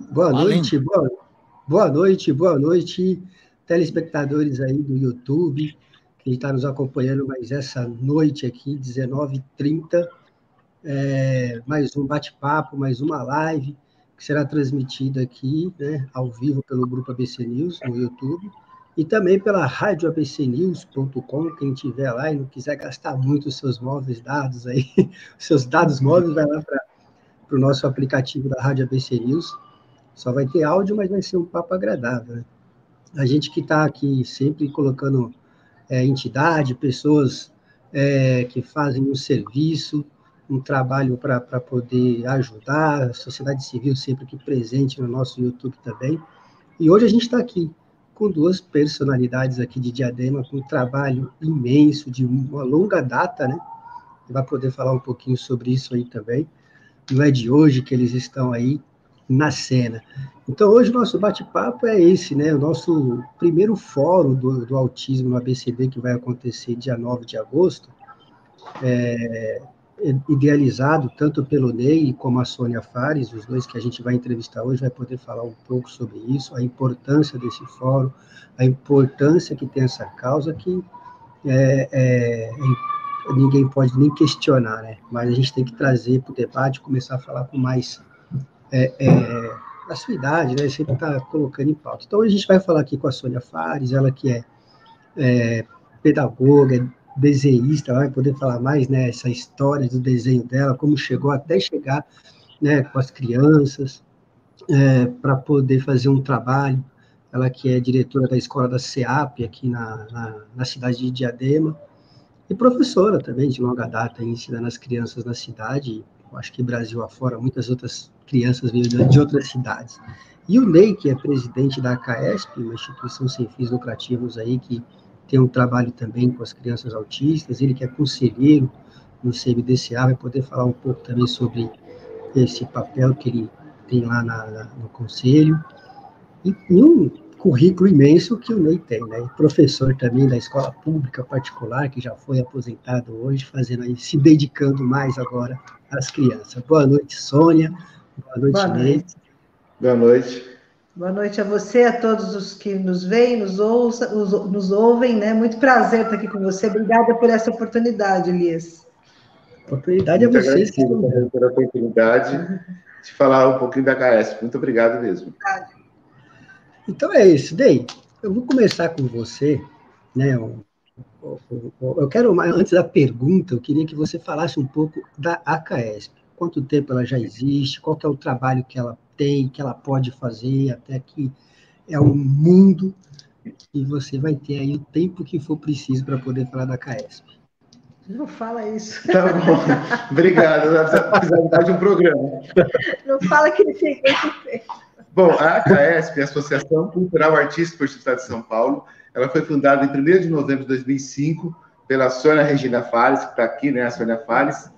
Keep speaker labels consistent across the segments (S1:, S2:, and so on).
S1: Boa noite, boa, boa noite, boa noite, telespectadores aí do YouTube, que está nos acompanhando mais essa noite aqui, 19h30. É, mais um bate-papo, mais uma live, que será transmitida aqui, né, ao vivo pelo Grupo ABC News no YouTube e também pela radioabcnews.com, quem tiver lá e não quiser gastar muito os seus móveis dados aí, os seus dados móveis, vai lá para o nosso aplicativo da Rádio ABC News. Só vai ter áudio, mas vai ser um papo agradável. Né? A gente que está aqui sempre colocando é, entidade, pessoas é, que fazem um serviço, um trabalho para poder ajudar, a sociedade civil sempre aqui presente no nosso YouTube também. E hoje a gente está aqui com duas personalidades aqui de Diadema, com um trabalho imenso, de uma longa data, né? Vai poder falar um pouquinho sobre isso aí também. Não é de hoje que eles estão aí na cena. Então, hoje o nosso bate-papo é esse, né? O nosso primeiro fórum do, do autismo no ABCD, que vai acontecer dia 9 de agosto. É, idealizado tanto pelo Ney como a Sônia Fares, os dois que a gente vai entrevistar hoje, vai poder falar um pouco sobre isso, a importância desse fórum, a importância que tem essa causa, que é, é, ninguém pode nem questionar, né? Mas a gente tem que trazer para o debate, começar a falar com mais é, é, a sua idade, né? Sempre está colocando em pauta. Então, a gente vai falar aqui com a Sônia Fares, ela que é, é pedagoga, desenhista, vai poder falar mais, né, essa história do desenho dela, como chegou até chegar, né, com as crianças, é, para poder fazer um trabalho, ela que é diretora da escola da SEAP, aqui na, na, na cidade de Diadema, e professora também de longa data, ensinando as crianças na cidade, acho que Brasil afora, muitas outras crianças vêm de outras cidades. E o Ney, que é presidente da ACAESP, uma instituição sem fins lucrativos aí, que tem um trabalho também com as crianças autistas, ele que é conselheiro no CBDCA, vai poder falar um pouco também sobre esse papel que ele tem lá na, na, no conselho, e, e, um currículo imenso que o Ney tem, né? professor também da escola pública particular, que já foi aposentado hoje, fazendo aí, se dedicando mais agora às crianças. Boa noite, Sônia. Boa noite, Boa. Noite.
S2: Boa noite.
S3: Boa noite a você, a todos os que nos veem, nos, ouça, nos ouvem, né? Muito prazer estar aqui com você. Obrigada por essa oportunidade, Elias.
S2: Oportunidade é Muito é vocês. Obrigado pela oportunidade de falar um pouquinho da KS. Muito obrigado mesmo.
S1: Então é isso, Dei. Eu vou começar com você, né? Eu quero, antes da pergunta, eu queria que você falasse um pouco da AKSP. Quanto tempo ela já existe? Qual é o trabalho que ela tem, que ela pode fazer, até que é um mundo e você vai ter aí o tempo que for preciso para poder falar da CAESP.
S3: Não fala isso.
S2: Tá bom. Obrigado. Precisar de um programa.
S3: Não fala que ele tem
S2: Bom, a CAESP, a Associação Cultural Artística do Estado de São Paulo, ela foi fundada em 1 de novembro de 2005 pela Sônia Regina Fares, que está aqui, né, a Sônia Fares,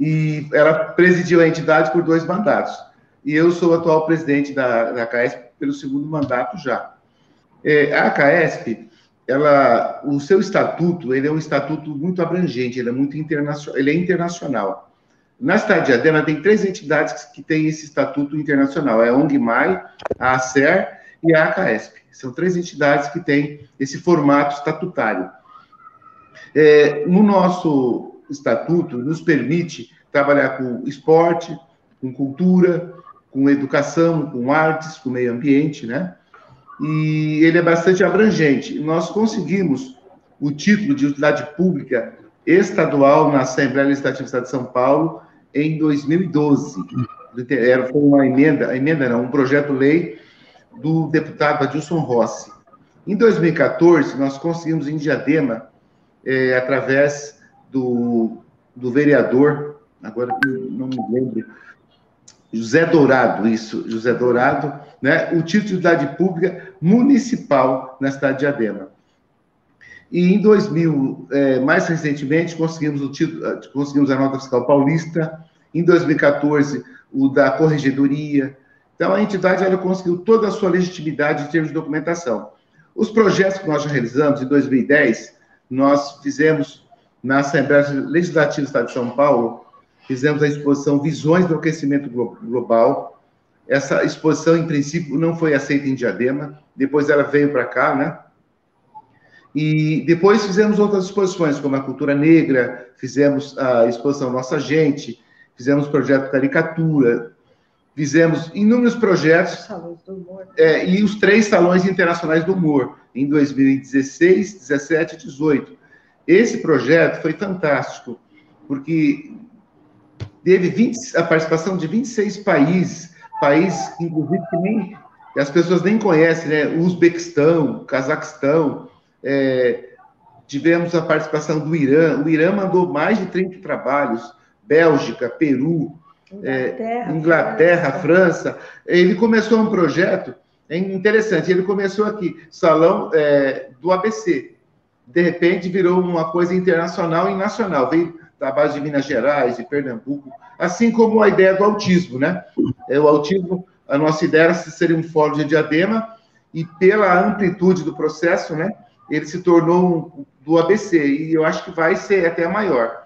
S2: e ela presidiu a entidade por dois mandatos e eu sou o atual presidente da, da CAESP pelo segundo mandato já. É, a CAESP, ela, o seu estatuto, ele é um estatuto muito abrangente, ele é muito internacional, ele é internacional. Na cidade de Adena tem três entidades que têm esse estatuto internacional, é a ONGMAI, a ACER e a ACAESP. São três entidades que têm esse formato estatutário. É, no nosso estatuto, nos permite trabalhar com esporte, com cultura, com educação, com artes, com meio ambiente, né? E ele é bastante abrangente. Nós conseguimos o título de utilidade pública estadual na Assembleia Legislativa de São Paulo em 2012. Era, foi uma emenda, emenda era um projeto-lei do deputado Adilson Rossi. Em 2014, nós conseguimos em Diadema, é, através do, do vereador, agora não me lembro, José Dourado, isso, José Dourado, né, o título de utilidade pública municipal na cidade de Adema. E em 2000, é, mais recentemente, conseguimos, o título, ah, conseguimos a nota fiscal paulista, em 2014, o da corregedoria. Então, a entidade ela conseguiu toda a sua legitimidade em termos de documentação. Os projetos que nós já realizamos em 2010, nós fizemos na Assembleia Legislativa do Estado de São Paulo, fizemos a exposição Visões do Aquecimento Global, essa exposição, em princípio, não foi aceita em Diadema, depois ela veio para cá, né? E depois fizemos outras exposições, como a cultura negra, fizemos a exposição Nossa Gente, fizemos projeto Caricatura, fizemos inúmeros projetos. É, e os três salões internacionais do humor, em 2016, 17 e 18. Esse projeto foi fantástico, porque teve 20, a participação de 26 países, países, inclusive, que nem as pessoas nem conhecem, né? Uzbequistão, Cazaquistão, é, tivemos a participação do Irã, o Irã mandou mais de 30 trabalhos, Bélgica, Peru, Inglaterra, é, Inglaterra França. França. Ele começou um projeto é interessante, ele começou aqui, salão é, do ABC, de repente virou uma coisa internacional e nacional, veio da base de Minas Gerais, de Pernambuco, assim como a ideia do autismo, né? É, o autismo, a nossa ideia era ser um fórum de diadema, e pela amplitude do processo, né, ele se tornou um, do ABC, e eu acho que vai ser até maior.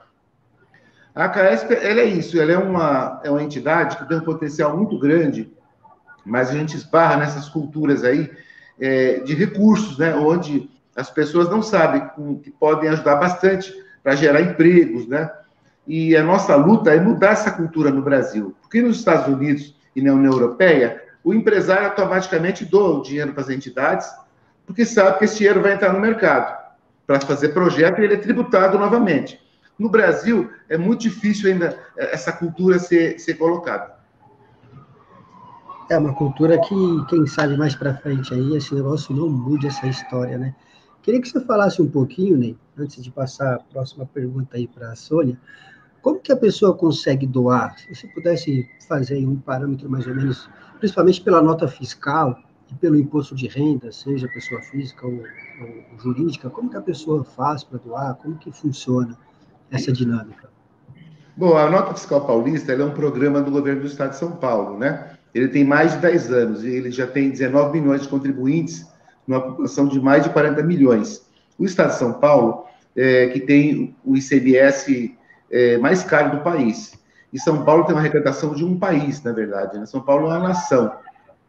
S2: A CAESP, ela é isso, ela é uma, é uma entidade que tem um potencial muito grande, mas a gente esbarra nessas culturas aí é, de recursos, né, onde as pessoas não sabem que podem ajudar bastante para gerar empregos, né? E a nossa luta é mudar essa cultura no Brasil. Porque nos Estados Unidos e na União Europeia, o empresário automaticamente doa o dinheiro para as entidades, porque sabe que esse dinheiro vai entrar no mercado para fazer projeto e ele é tributado novamente. No Brasil, é muito difícil ainda essa cultura ser, ser colocada.
S1: É uma cultura que, quem sabe mais para frente aí, esse negócio não mude essa história, né? Queria que você falasse um pouquinho, Ney, antes de passar a próxima pergunta aí para a Sônia, como que a pessoa consegue doar? Se você pudesse fazer um parâmetro mais ou menos, principalmente pela nota fiscal e pelo imposto de renda, seja pessoa física ou, ou jurídica, como que a pessoa faz para doar? Como que funciona essa dinâmica?
S2: Bom, a Nota Fiscal Paulista é um programa do governo do Estado de São Paulo, né? Ele tem mais de 10 anos e ele já tem 19 milhões de contribuintes numa população de mais de 40 milhões. O Estado de São Paulo, é, que tem o ICMS é, mais caro do país. E São Paulo tem uma arrecadação de um país, na verdade. Né? São Paulo é uma nação.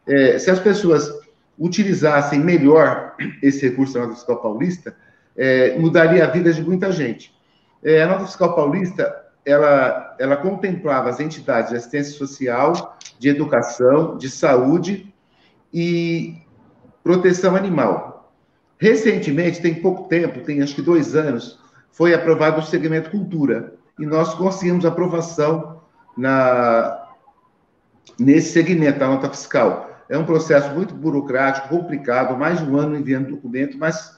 S2: É, se as pessoas utilizassem melhor esse recurso da nota fiscal paulista, é, mudaria a vida de muita gente. É, a nota fiscal paulista ela, ela contemplava as entidades de assistência social, de educação, de saúde e proteção animal. Recentemente, tem pouco tempo, tem acho que dois anos, foi aprovado o segmento cultura e nós conseguimos aprovação na, nesse segmento da nota fiscal. É um processo muito burocrático, complicado, mais de um ano enviando documento, mas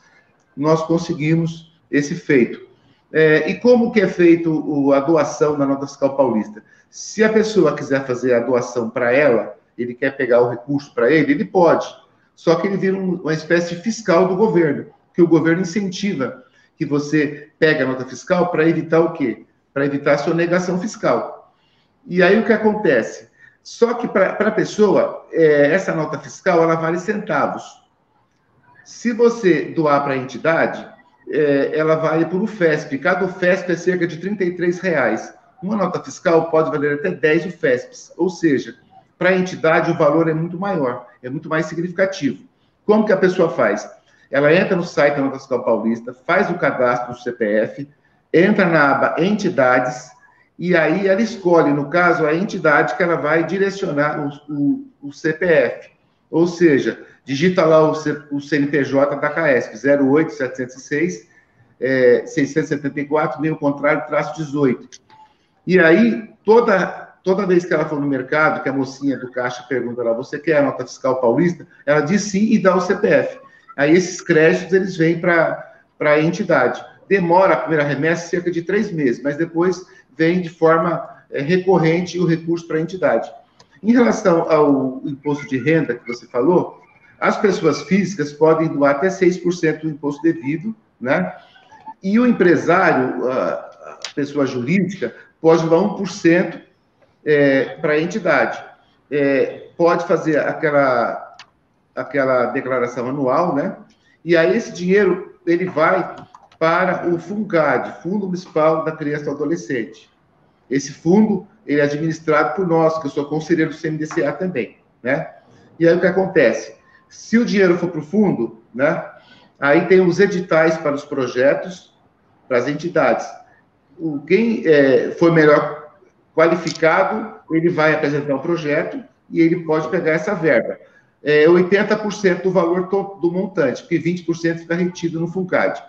S2: nós conseguimos esse feito. É, e como que é feito o, a doação da nota fiscal paulista? Se a pessoa quiser fazer a doação para ela, ele quer pegar o recurso para ele, ele pode. Só que ele vira um, uma espécie fiscal do governo, que o governo incentiva que você pegue a nota fiscal para evitar o quê? Para evitar a sonegação fiscal. E aí o que acontece? Só que para a pessoa, é, essa nota fiscal, ela vale centavos. Se você doar para a entidade, é, ela vale por FESP. Cada FESP é cerca de R$ reais. Uma nota fiscal pode valer até 10 UFESPs, ou seja, para a entidade o valor é muito maior, é muito mais significativo. Como que a pessoa faz? Ela entra no site da Nota Fiscal Paulista, faz o cadastro do CPF, entra na aba Entidades, e aí ela escolhe, no caso, a entidade que ela vai direcionar o, o, o CPF. Ou seja, digita lá o, C, o CNPJ da CAESP, 08706 é, 674, meio contrário, traço 18. E aí, toda, toda vez que ela for no mercado, que a mocinha do caixa pergunta lá, você quer a nota fiscal paulista? Ela diz sim e dá o CPF. Aí esses créditos, eles vêm para a entidade. Demora a primeira remessa cerca de três meses, mas depois vem de forma é, recorrente o recurso para a entidade. Em relação ao imposto de renda que você falou, as pessoas físicas podem doar até 6% do imposto devido, né? E o empresário, a pessoa jurídica, pode doar 1% é, para a entidade. É, pode fazer aquela, aquela declaração anual, né? E aí esse dinheiro, ele vai para o FUNCAD, Fundo Municipal da Criança e do Adolescente. Esse fundo, ele é administrado por nós, que eu sou conselheiro do CMDCA também. né? E aí o que acontece? Se o dinheiro for para o fundo, né? Aí tem os editais para os projetos, para as entidades. O, quem é, for melhor qualificado, ele vai apresentar um projeto e ele pode pegar essa verba. É 80% do valor do montante, porque 20% fica retido no FUNCAD.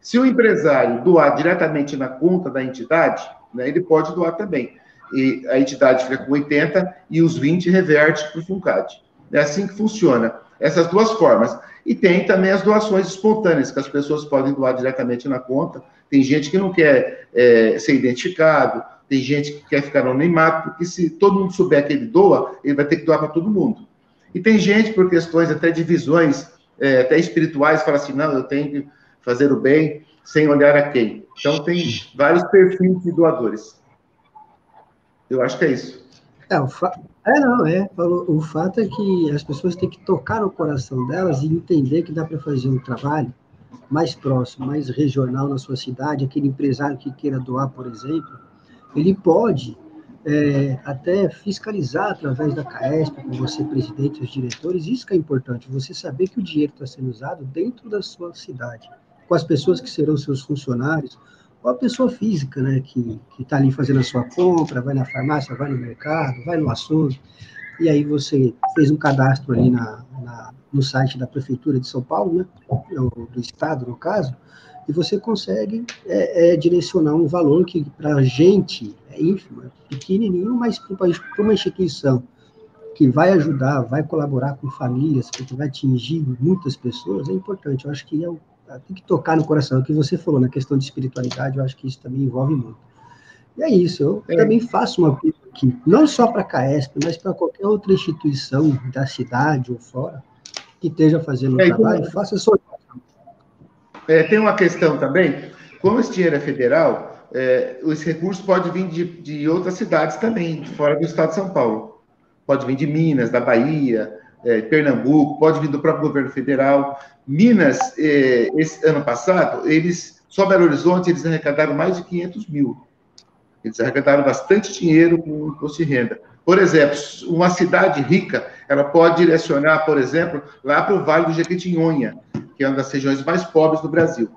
S2: Se o empresário doar diretamente na conta da entidade, né, ele pode doar também. E a entidade fica com 80 e os 20 reverte para o FUNCAD. É assim que funciona. Essas duas formas. E tem também as doações espontâneas, que as pessoas podem doar diretamente na conta. Tem gente que não quer é, ser identificado, tem gente que quer ficar anonimato, porque se todo mundo souber que ele doa, ele vai ter que doar para todo mundo. E tem gente, por questões até de visões, é, até espirituais, fala assim, não, eu tenho que fazer o bem sem olhar a quem. Então, tem vários perfis de doadores. Eu acho que é isso.
S1: É, o fa... é não, é. O fato é que as pessoas têm que tocar no coração delas e entender que dá para fazer um trabalho mais próximo, mais regional na sua cidade. Aquele empresário que queira doar, por exemplo, ele pode é, até fiscalizar através da CAESP, com você, presidente os diretores. Isso que é importante, você saber que o dinheiro está sendo usado dentro da sua cidade com as pessoas que serão seus funcionários, ou a pessoa física, né, que está ali fazendo a sua compra, vai na farmácia, vai no mercado, vai no açougue, e aí você fez um cadastro ali na, na, no site da Prefeitura de São Paulo, né, do Estado, no caso, e você consegue é, é, direcionar um valor que para a gente é ínfimo, é pequenininho, mas para uma instituição que vai ajudar, vai colaborar com famílias, que vai atingir muitas pessoas, é importante. Eu acho que é o tem que tocar no coração. O que você falou na questão de espiritualidade, eu acho que isso também envolve muito. E é isso, eu é. também faço uma apelo aqui, não só para a CAESP, mas para qualquer outra instituição da cidade ou fora que esteja fazendo é, um trabalho, como... faça sua.
S2: É, tem uma questão também, como esse dinheiro é federal, é, os recursos podem vir de, de outras cidades também, fora do estado de São Paulo. Pode vir de Minas, da Bahia, é, Pernambuco, pode vir do próprio governo federal. Minas, é, esse ano passado, eles, só Belo Horizonte, eles arrecadaram mais de 500 mil. Eles arrecadaram bastante dinheiro com o imposto de renda. Por exemplo, uma cidade rica, ela pode direcionar, por exemplo, lá para o Vale do Jequitinhonha, que é uma das regiões mais pobres do Brasil.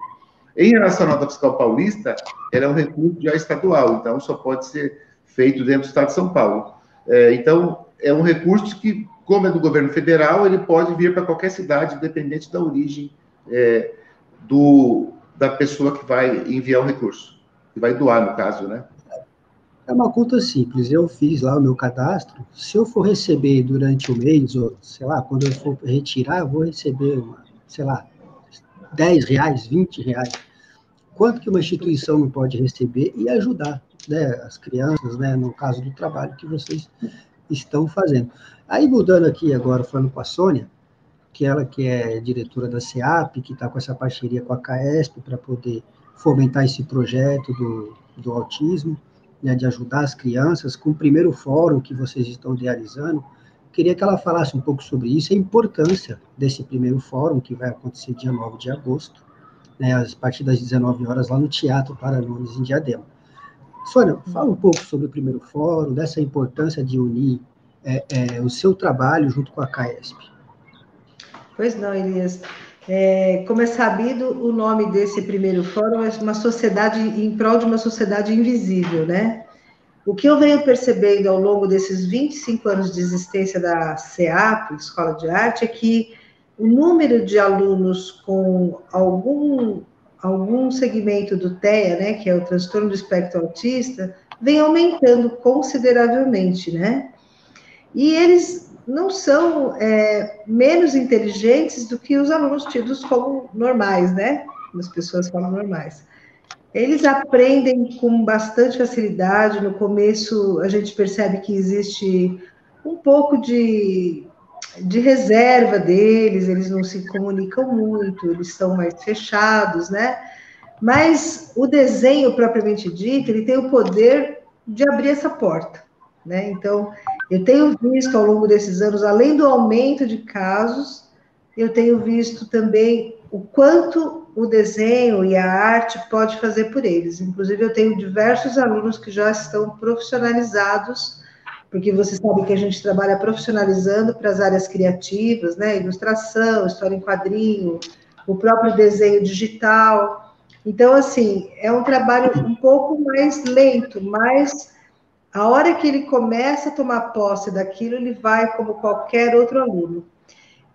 S2: Em relação à nota fiscal paulista, ela é um recurso já estadual, então só pode ser feito dentro do estado de São Paulo. É, então, é um recurso que como é do governo federal, ele pode vir para qualquer cidade, independente da origem é, do, da pessoa que vai enviar o recurso, que vai doar, no caso, né?
S1: É uma conta simples. Eu fiz lá o meu cadastro. Se eu for receber durante o mês, ou sei lá, quando eu for retirar, eu vou receber, uma, sei lá, 10 reais, 20 reais. Quanto que uma instituição não pode receber e ajudar né, as crianças, né, no caso do trabalho que vocês estão fazendo. Aí, mudando aqui agora, falando com a Sônia, que ela que é diretora da CEAP, que está com essa parceria com a CAESP para poder fomentar esse projeto do, do autismo, né, de ajudar as crianças, com o primeiro fórum que vocês estão idealizando, queria que ela falasse um pouco sobre isso, a importância desse primeiro fórum, que vai acontecer dia 9 de agosto, né, a partir das 19 horas, lá no Teatro Paranomes, em Diadema. Sônia, fala um pouco sobre o primeiro fórum, dessa importância de unir é, é, o seu trabalho junto com a CAESP.
S3: Pois não, Elias. É, como é sabido, o nome desse primeiro fórum é uma sociedade em prol de uma sociedade invisível, né? O que eu venho percebendo ao longo desses 25 anos de existência da CEAP, Escola de Arte, é que o número de alunos com algum algum segmento do TEA, né, que é o transtorno do espectro autista, vem aumentando consideravelmente, né? E eles não são é, menos inteligentes do que os alunos tidos como normais, né? As pessoas falam normais. Eles aprendem com bastante facilidade. No começo, a gente percebe que existe um pouco de de reserva deles, eles não se comunicam muito, eles são mais fechados, né? Mas o desenho propriamente dito, ele tem o poder de abrir essa porta, né? Então, eu tenho visto ao longo desses anos, além do aumento de casos, eu tenho visto também o quanto o desenho e a arte pode fazer por eles. Inclusive, eu tenho diversos alunos que já estão profissionalizados porque você sabe que a gente trabalha profissionalizando para as áreas criativas, né? Ilustração, história em quadrinho, o próprio desenho digital. Então, assim, é um trabalho um pouco mais lento, mas a hora que ele começa a tomar posse daquilo, ele vai como qualquer outro aluno.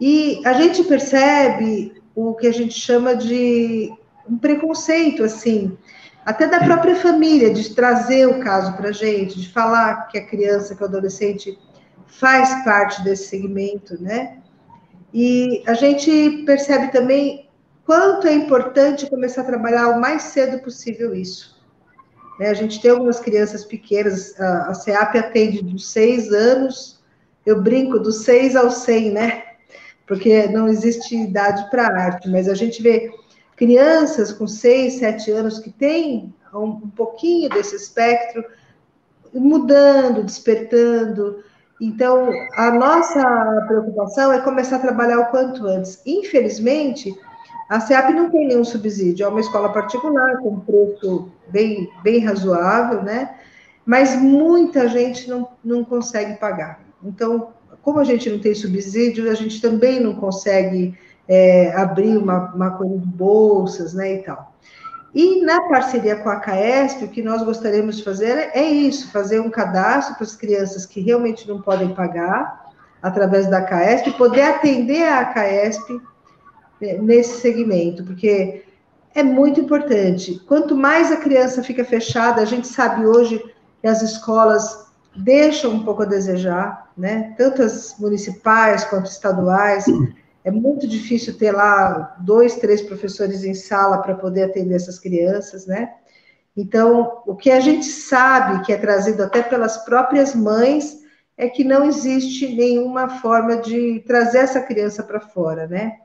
S3: E a gente percebe o que a gente chama de um preconceito, assim, até da própria família, de trazer o caso para a gente, de falar que a criança, que o adolescente faz parte desse segmento, né? E a gente percebe também quanto é importante começar a trabalhar o mais cedo possível isso. Né? A gente tem algumas crianças pequenas, a, a CEAP atende dos seis anos, eu brinco, dos seis aos cem, né? Porque não existe idade para arte, mas a gente vê crianças com seis, sete anos que têm um, pouquinho desse espectro mudando, despertando. Então, a nossa preocupação é começar a trabalhar o quanto antes. Infelizmente, a SEAP não tem nenhum subsídio, é uma escola particular, com preço bem, bem razoável, né? Mas muita gente não, não consegue pagar. Então, como a gente não tem subsídio, a gente também não consegue é, abrir uma, uma coisa de bolsas, né, e tal. E na parceria com a CAESP, o que nós gostaríamos de fazer é isso, fazer um cadastro para as crianças que realmente não podem pagar, através da CAESP, poder atender a CAESP é, nesse segmento, porque é muito importante. Quanto mais a criança fica fechada, a gente sabe hoje que as escolas deixam um pouco a desejar, né? Tanto as municipais quanto estaduais. É muito difícil ter lá dois, três professores em sala para poder atender essas crianças, né? Então, o que a gente sabe, que é trazido até pelas próprias mães, é que não existe nenhuma forma de trazer essa criança para fora, né?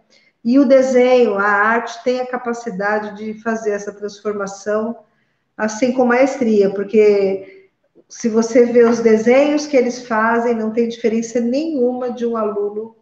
S3: E o desenho, a arte, tem a capacidade de fazer essa transformação assim com maestria, porque se você vê os desenhos que eles fazem, não tem diferença nenhuma de um aluno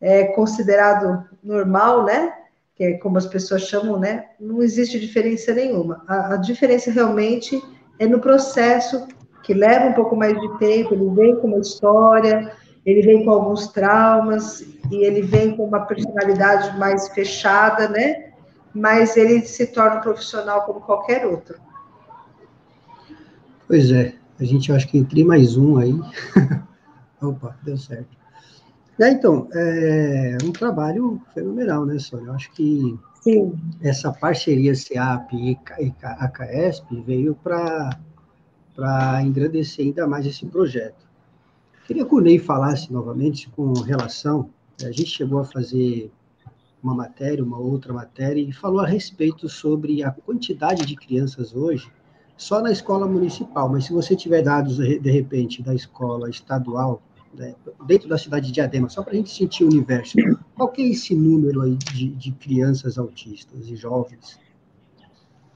S3: é considerado normal, né? Que é como as pessoas chamam, né? Não existe diferença nenhuma. A, a diferença realmente é no processo que leva um pouco mais de tempo. Ele vem com uma história, ele vem com alguns traumas e ele vem com uma personalidade mais fechada, né? Mas ele se torna um profissional como qualquer outro.
S1: Pois é, a gente acho que entre mais um aí. Opa, deu certo. É, então, é um trabalho fenomenal, né, Sônia? Eu acho que Sim. essa parceria CEAP e ACAESP veio para engrandecer ainda mais esse projeto. Queria que o Ney falasse novamente com relação, a gente chegou a fazer uma matéria, uma outra matéria, e falou a respeito sobre a quantidade de crianças hoje, só na escola municipal, mas se você tiver dados, de repente, da escola estadual, né, dentro da cidade de Diadema, só para a gente sentir o universo. Qual que é esse número aí de, de crianças autistas e jovens?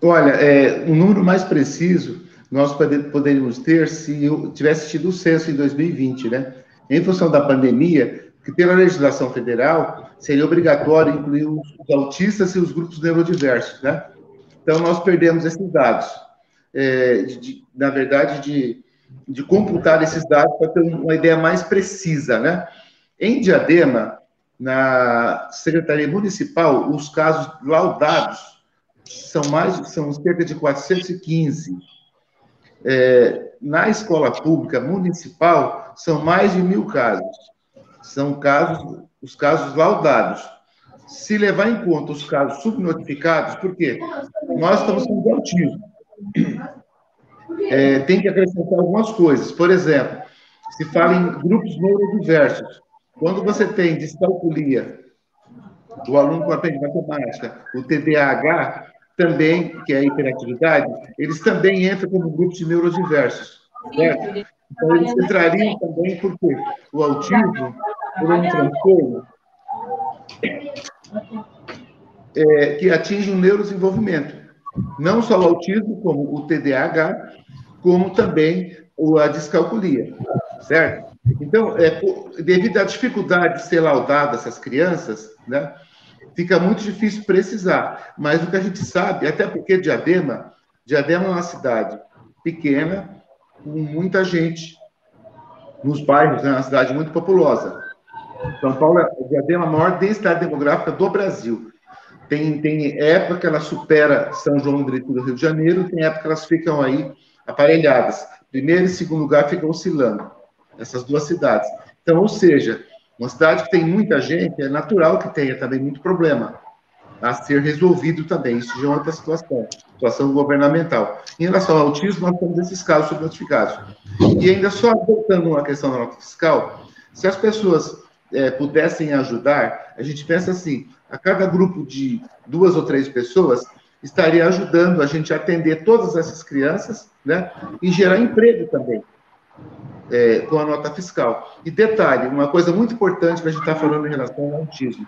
S2: Olha, é, número mais preciso nós poderíamos ter se tivesse tido o censo em 2020, né? Em função da pandemia, que pela legislação federal seria obrigatório incluir os autistas e os grupos neurodiversos, né? Então nós perdemos esses dados. É, de, na verdade, de de computar esses dados para ter uma ideia mais precisa, né? Em Diadema, na Secretaria Municipal, os casos laudados são mais, são cerca de 415. É, na escola pública municipal, são mais de mil casos. São casos, os casos laudados. Se levar em conta os casos subnotificados, por quê? Nós estamos com autismo é, tem que acrescentar algumas coisas. Por exemplo, se fala em grupos neurodiversos. Quando você tem descalculia, o aluno que aprende matemática, o TDAH, também, que é a hiperatividade, eles também entram como grupos de neurodiversos. Certo? Então, eles entrariam também porque o autismo, por um transtorno é, que atinge o neurodesenvolvimento. Não só o autismo, como o TDAH, como também a descalculia, certo? Então, é, devido à dificuldade de ser laudada essas crianças, né, fica muito difícil precisar. Mas o que a gente sabe, até porque Diadema, Diadema é uma cidade pequena, com muita gente. nos bairros, é né, uma cidade muito populosa. São Paulo já tem a maior densidade demográfica do Brasil. Tem, tem época que ela supera São João do Rio de Janeiro, tem época que elas ficam aí aparelhadas. Primeiro e segundo lugar ficam oscilando, essas duas cidades. Então, ou seja, uma cidade que tem muita gente, é natural que tenha também muito problema a ser resolvido também. Isso já é outra situação, situação governamental. Em relação ao autismo, nós temos esses casos subnotificados. E ainda só voltando à questão da nota fiscal, se as pessoas é, pudessem ajudar, a gente pensa assim, a cada grupo de duas ou três pessoas estaria ajudando a gente a atender todas essas crianças, né, e gerar emprego também. É, com a nota fiscal. E detalhe, uma coisa muito importante que a gente está falando em relação ao autismo.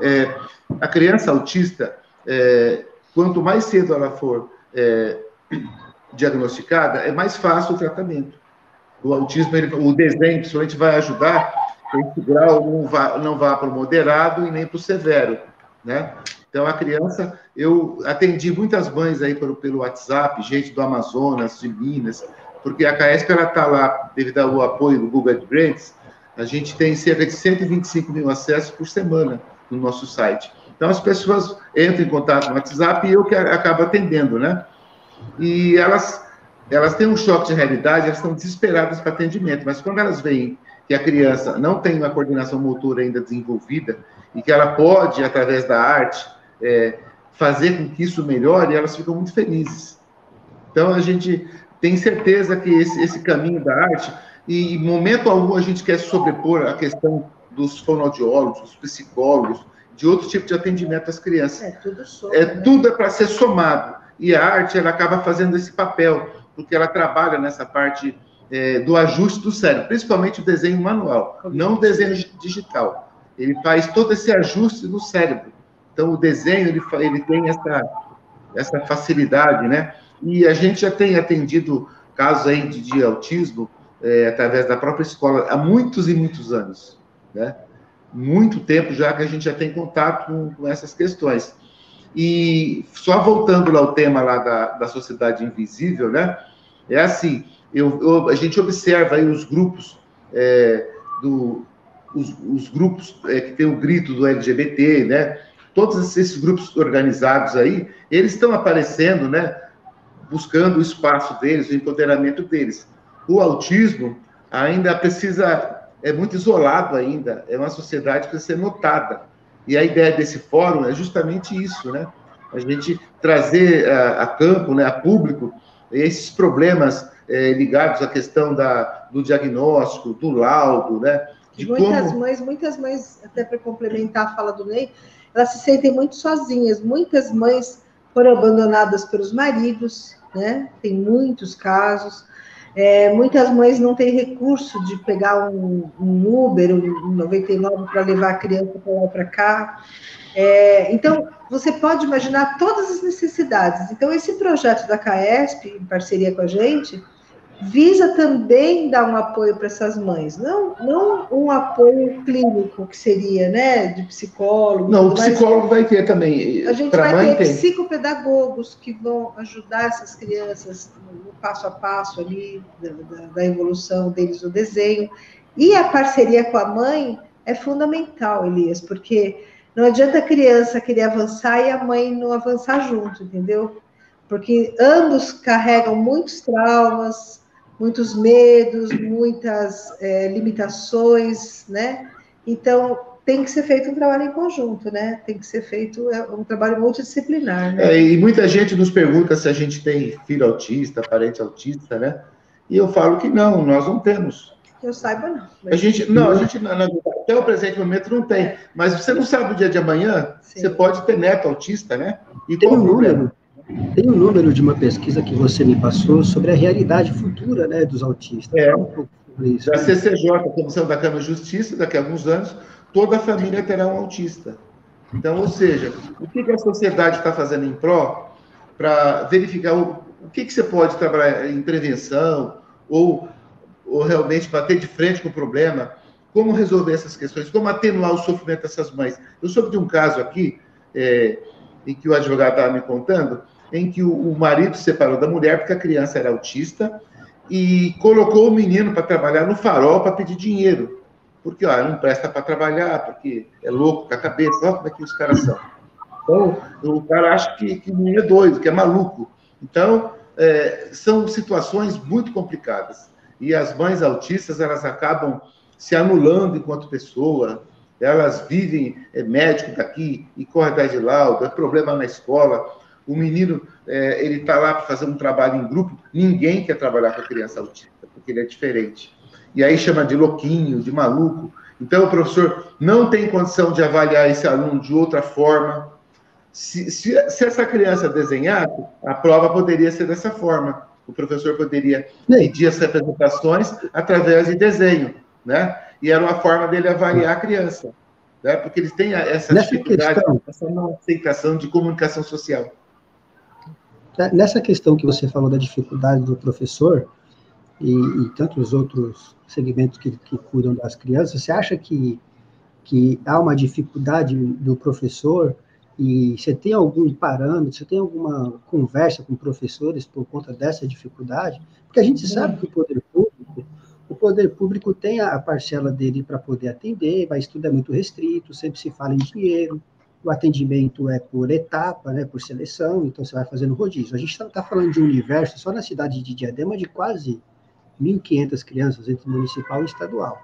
S2: É, a criança autista, é, quanto mais cedo ela for é, diagnosticada, é mais fácil o tratamento. O autismo, ele, o desenho, principalmente, vai ajudar esse grau não vá, não vá para o moderado e nem para o severo, né? Então, a criança, eu atendi muitas mães aí pelo, pelo WhatsApp, gente do Amazonas, de Minas, porque a CAESP, está lá, devido ao apoio do Google AdGrants, a gente tem cerca de 125 mil acessos por semana no nosso site. Então, as pessoas entram em contato no WhatsApp e eu que acabo atendendo, né? E elas, elas têm um choque de realidade, elas estão desesperadas para atendimento, mas quando elas veem que a criança não tem uma coordenação motora ainda desenvolvida e que ela pode, através da arte, é, fazer com que isso melhore, elas ficam muito felizes. Então, a gente tem certeza que esse, esse caminho da arte, e em momento algum a gente quer sobrepor a questão dos fonoaudiólogos, dos psicólogos, de outro tipo de atendimento às crianças.
S3: É tudo
S2: soma, É né? tudo é para ser somado. E a arte ela acaba fazendo esse papel, porque ela trabalha nessa parte é, do ajuste do cérebro, principalmente o desenho manual, não o desenho digital. Ele faz todo esse ajuste no cérebro. Então, o desenho ele, ele tem essa, essa facilidade, né? E a gente já tem atendido casos aí de, de autismo é, através da própria escola há muitos e muitos anos, né? Muito tempo já que a gente já tem contato com, com essas questões. E só voltando lá ao tema lá da, da sociedade invisível, né? É assim, eu, eu, a gente observa aí os grupos é, do, os, os grupos é, que tem o grito do LGBT, né? Todos esses grupos organizados aí, eles estão aparecendo, né? Buscando o espaço deles, o empoderamento deles. O autismo ainda precisa, é muito isolado ainda, é uma sociedade que precisa ser notada. E a ideia desse fórum é justamente isso, né? A gente trazer a, a campo, né, a público, esses problemas é, ligados à questão da, do diagnóstico, do laudo, né?
S3: De muitas como... mães, muitas mães, até para complementar a fala do Ney, elas se sentem muito sozinhas. Muitas mães foram abandonadas pelos maridos, né? Tem muitos casos. É, muitas mães não têm recurso de pegar um, um Uber, um 99 para levar a criança para lá para cá. É, então, você pode imaginar todas as necessidades. Então, esse projeto da CAESP, em parceria com a gente, visa também dar um apoio para essas mães, não, não um apoio clínico que seria, né, de psicólogo.
S2: Não, o psicólogo vai ter também.
S3: A gente vai ter tem. psicopedagogos que vão ajudar essas crianças no passo a passo ali da, da, da evolução deles no desenho. E a parceria com a mãe é fundamental, Elias, porque não adianta a criança querer avançar e a mãe não avançar junto, entendeu? Porque ambos carregam muitos traumas, muitos medos, muitas é, limitações, né? Então, tem que ser feito um trabalho em conjunto, né? Tem que ser feito é, um trabalho multidisciplinar, né?
S2: É, e muita gente nos pergunta se a gente tem filho autista, parente autista, né? E eu falo que não, nós não temos.
S3: Eu saiba, não.
S2: A gente, não, a gente, não, até o presente momento, não tem. Mas você não sabe o dia de amanhã, Sim. você pode ter neto autista, né?
S1: E tem um número. Tem um número de uma pesquisa que você me passou sobre a realidade futura né, dos autistas.
S2: É. A CCJ, a Comissão da Câmara de Justiça, daqui a alguns anos, toda a família terá um autista. Então, ou seja, o que, a sociedade está fazendo em pró para verificar o, o que, que você pode trabalhar em prevenção ou, ou realmente bater de frente com o problema, como resolver essas questões, como atenuar o sofrimento dessas mães. Eu soube de um caso aqui, é, em que o advogado estava me contando, em que o, o marido se separou da mulher porque a criança era autista e colocou o menino para trabalhar no farol para pedir dinheiro. Porque ó, não presta para trabalhar, porque é louco com a cabeça, olha como é que os caras são. Então, o cara acha que, que o menino é doido, que é maluco. Então, é, são situações muito complicadas. E as mães autistas, elas acabam se anulando enquanto pessoa, elas vivem é, médico daqui e corre atrás de laudo, é problema na escola. O menino, é, ele está lá para fazer um trabalho em grupo, ninguém quer trabalhar com a criança autista, porque ele é diferente. E aí chama de louquinho, de maluco. Então, o professor não tem condição de avaliar esse aluno de outra forma, se, se, se, essa criança desenhasse, a prova poderia ser dessa forma. O professor poderia pedir as representações através de desenho, né? E era uma forma dele avaliar a criança, né? Porque eles têm essa Nessa dificuldade, questão... essa não aceitação de comunicação social.
S1: É, nessa questão que você falou da dificuldade do professor e, e tantos outros segmentos que, que cuidam das crianças, você acha que, que há uma dificuldade do professor e você tem algum parâmetro, você tem alguma conversa com professores por conta dessa dificuldade? Porque a gente sabe que o poder público, o poder público tem a parcela dele para poder atender, mas tudo é muito restrito, sempre se fala em dinheiro, o atendimento é por etapa, né, por seleção, então você vai fazendo rodízio. A gente está tá falando de um universo, só na cidade de Diadema, de quase 1.500 crianças entre municipal e estadual.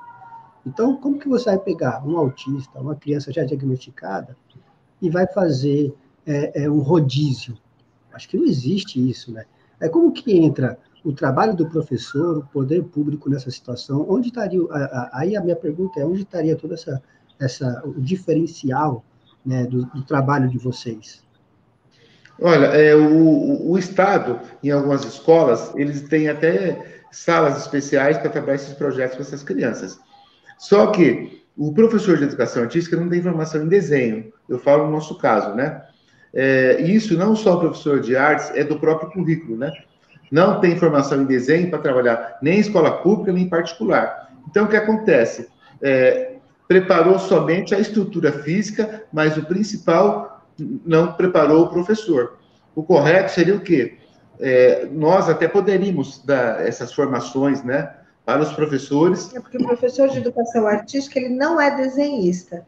S1: Então, como que você vai pegar um autista, uma criança já diagnosticada, e vai fazer é, é, um rodízio. Acho que não existe isso, né? É como que entra o trabalho do professor, o poder público nessa situação? Onde estaria? Aí a minha pergunta é onde estaria toda essa, essa o diferencial né, do, do trabalho de vocês?
S2: Olha, é, o, o Estado, em algumas escolas, eles têm até salas especiais para trabalhar esses projetos com essas crianças. Só que o professor de educação artística não tem formação em desenho. Eu falo no nosso caso, né? É, isso não só o professor de artes, é do próprio currículo, né? Não tem formação em desenho para trabalhar nem em escola pública, nem em particular. Então, o que acontece? É, preparou somente a estrutura física, mas o principal não preparou o professor. O correto seria o quê? É, nós até poderíamos dar essas formações, né? para os professores.
S3: É porque o professor de educação artística ele não é desenhista.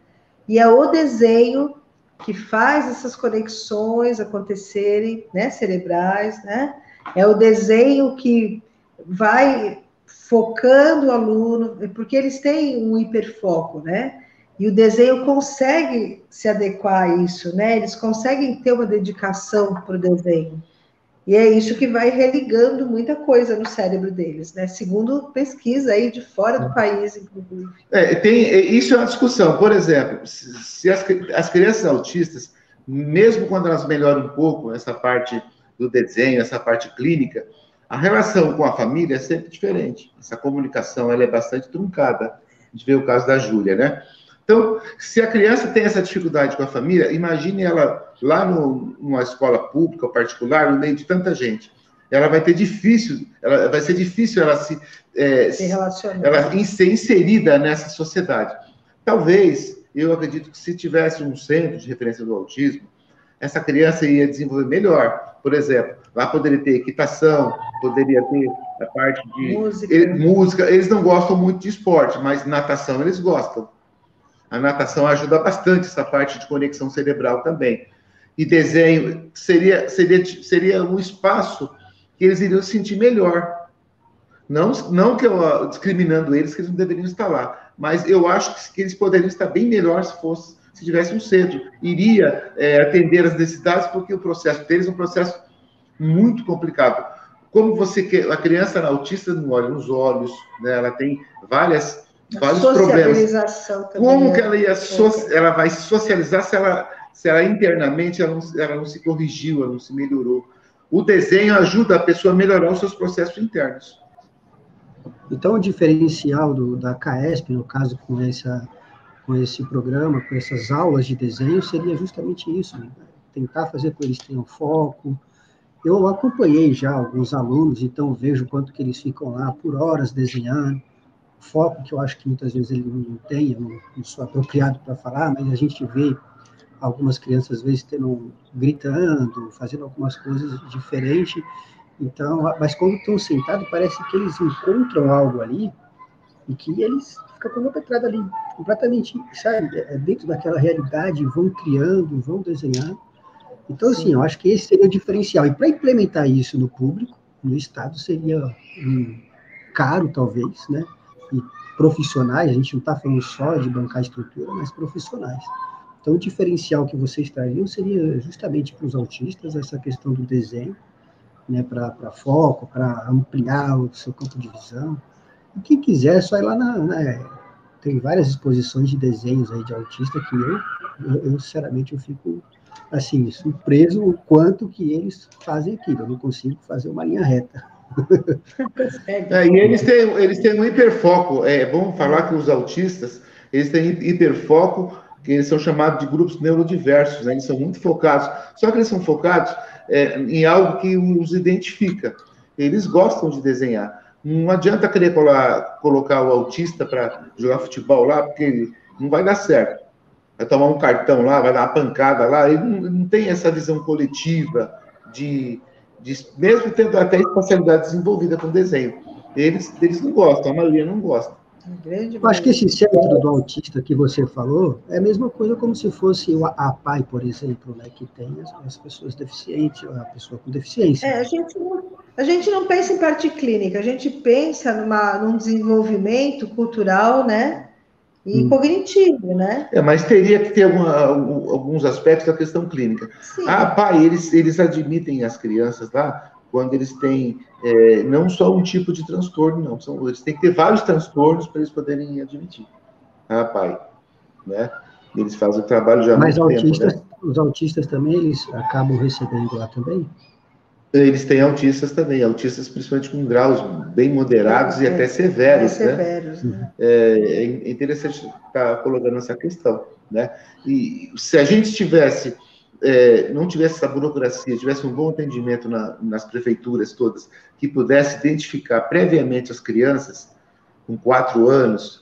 S3: E é o desenho que faz essas conexões acontecerem, né, cerebrais, né? É o desenho que vai focando o aluno, porque eles têm um hiperfoco, né? E o desenho consegue se adequar a isso, né? Eles conseguem ter uma dedicação para o desenho. E é isso que vai religando muita coisa no cérebro deles, né? Segundo pesquisa aí de fora do país, inclusive.
S2: É, tem, é, isso é uma discussão. Por exemplo, se as, as crianças autistas, mesmo quando elas melhoram um pouco essa parte do desenho, essa parte clínica, a relação com a família é sempre diferente. Essa comunicação ela é bastante truncada. A gente vê o caso da Júlia, né? Então, se a criança tem essa dificuldade com a família, imagine ela lá no, numa escola pública ou particular, no meio de tanta gente. Ela vai ter difícil, ela, vai ser difícil ela se, é, se ela ser inserida nessa sociedade. Talvez, eu acredito que se tivesse um centro de referência do autismo, essa criança ia desenvolver melhor. Por exemplo, lá poderia ter equitação, poderia ter a parte de música. música. Eles não gostam muito de esporte, mas natação eles gostam. A natação ajuda bastante essa parte de conexão cerebral também. E desenho seria, seria, seria um espaço que eles iriam se sentir melhor. Não, não que eu discriminando eles, que eles não deveriam estar lá, mas eu acho que, que eles poderiam estar bem melhor se fosse se tivesse um centro. Iria é, atender as necessidades, porque o processo deles é um processo muito complicado. Como você quer, a criança autista não olha nos olhos, né? ela tem várias vários problemas. Como é que ela ia so, ela vai se socializar se ela, se ela internamente ela não, ela não se corrigiu, ela não se melhorou? O desenho ajuda a pessoa a melhorar os seus processos internos.
S1: Então, o diferencial do, da CAESP, no caso, com, essa, com esse programa, com essas aulas de desenho, seria justamente isso: né? tentar fazer com que eles tenham foco. Eu acompanhei já alguns alunos, então vejo quanto que eles ficam lá por horas desenhando foco que eu acho que muitas vezes ele não tem, eu não, sou apropriado para falar, mas a gente vê algumas crianças às vezes tendo, gritando, fazendo algumas coisas diferentes, Então, mas quando estão sentados, parece que eles encontram algo ali e que eles ficam compenetrados ali, completamente, sabe, é, é dentro daquela realidade, vão criando, vão desenhando. Então, assim, eu acho que esse seria o diferencial. E para implementar isso no público, no Estado, seria um, caro, talvez, né? E profissionais, a gente não está falando só de bancar estrutura, mas profissionais. Então, o diferencial que vocês trariam seria justamente para os autistas essa questão do desenho, né, para foco, para ampliar o seu campo de visão. E quem quiser, é só ir lá na, na, Tem várias exposições de desenhos aí de autista que eu, eu, eu, sinceramente, eu fico, assim, surpreso o quanto que eles fazem aquilo. Eu não consigo fazer uma linha reta.
S2: É, e eles têm, eles têm um hiperfoco. É bom falar que os autistas, eles têm hiperfoco, que eles são chamados de grupos neurodiversos, né? eles são muito focados. Só que eles são focados é, em algo que os identifica. Eles gostam de desenhar. Não adianta querer colar, colocar o autista para jogar futebol lá, porque não vai dar certo. Vai tomar um cartão lá, vai dar uma pancada lá. Ele não, não tem essa visão coletiva de, de, mesmo tendo até espacialidade desenvolvida com desenho. Eles, eles não gostam, a maioria não gosta.
S1: Eu acho que esse centro do autista que você falou é a mesma coisa como se fosse a PAI, por exemplo, né, que tem as, as pessoas deficientes, a pessoa com deficiência.
S3: É, a gente, não, a gente não pensa em parte clínica, a gente pensa numa, num desenvolvimento cultural, né? E hum. cognitivo, né?
S2: É, mas teria que ter alguma, alguns aspectos da questão clínica. Sim. A PAI, eles, eles admitem as crianças lá quando eles têm é, não só um tipo de transtorno, não, são, eles têm que ter vários transtornos para eles poderem admitir. Ah, pai, né? Eles fazem o trabalho já há
S1: Mas muito autistas, tempo, né? os autistas também, eles acabam recebendo lá também?
S2: Eles têm autistas também, autistas principalmente com graus bem moderados é, e até severos, é, né? Severos, né? É, é interessante estar colocando essa questão, né? E se a gente tivesse é, não tivesse essa burocracia, tivesse um bom atendimento na, nas prefeituras todas, que pudesse identificar previamente as crianças com quatro anos,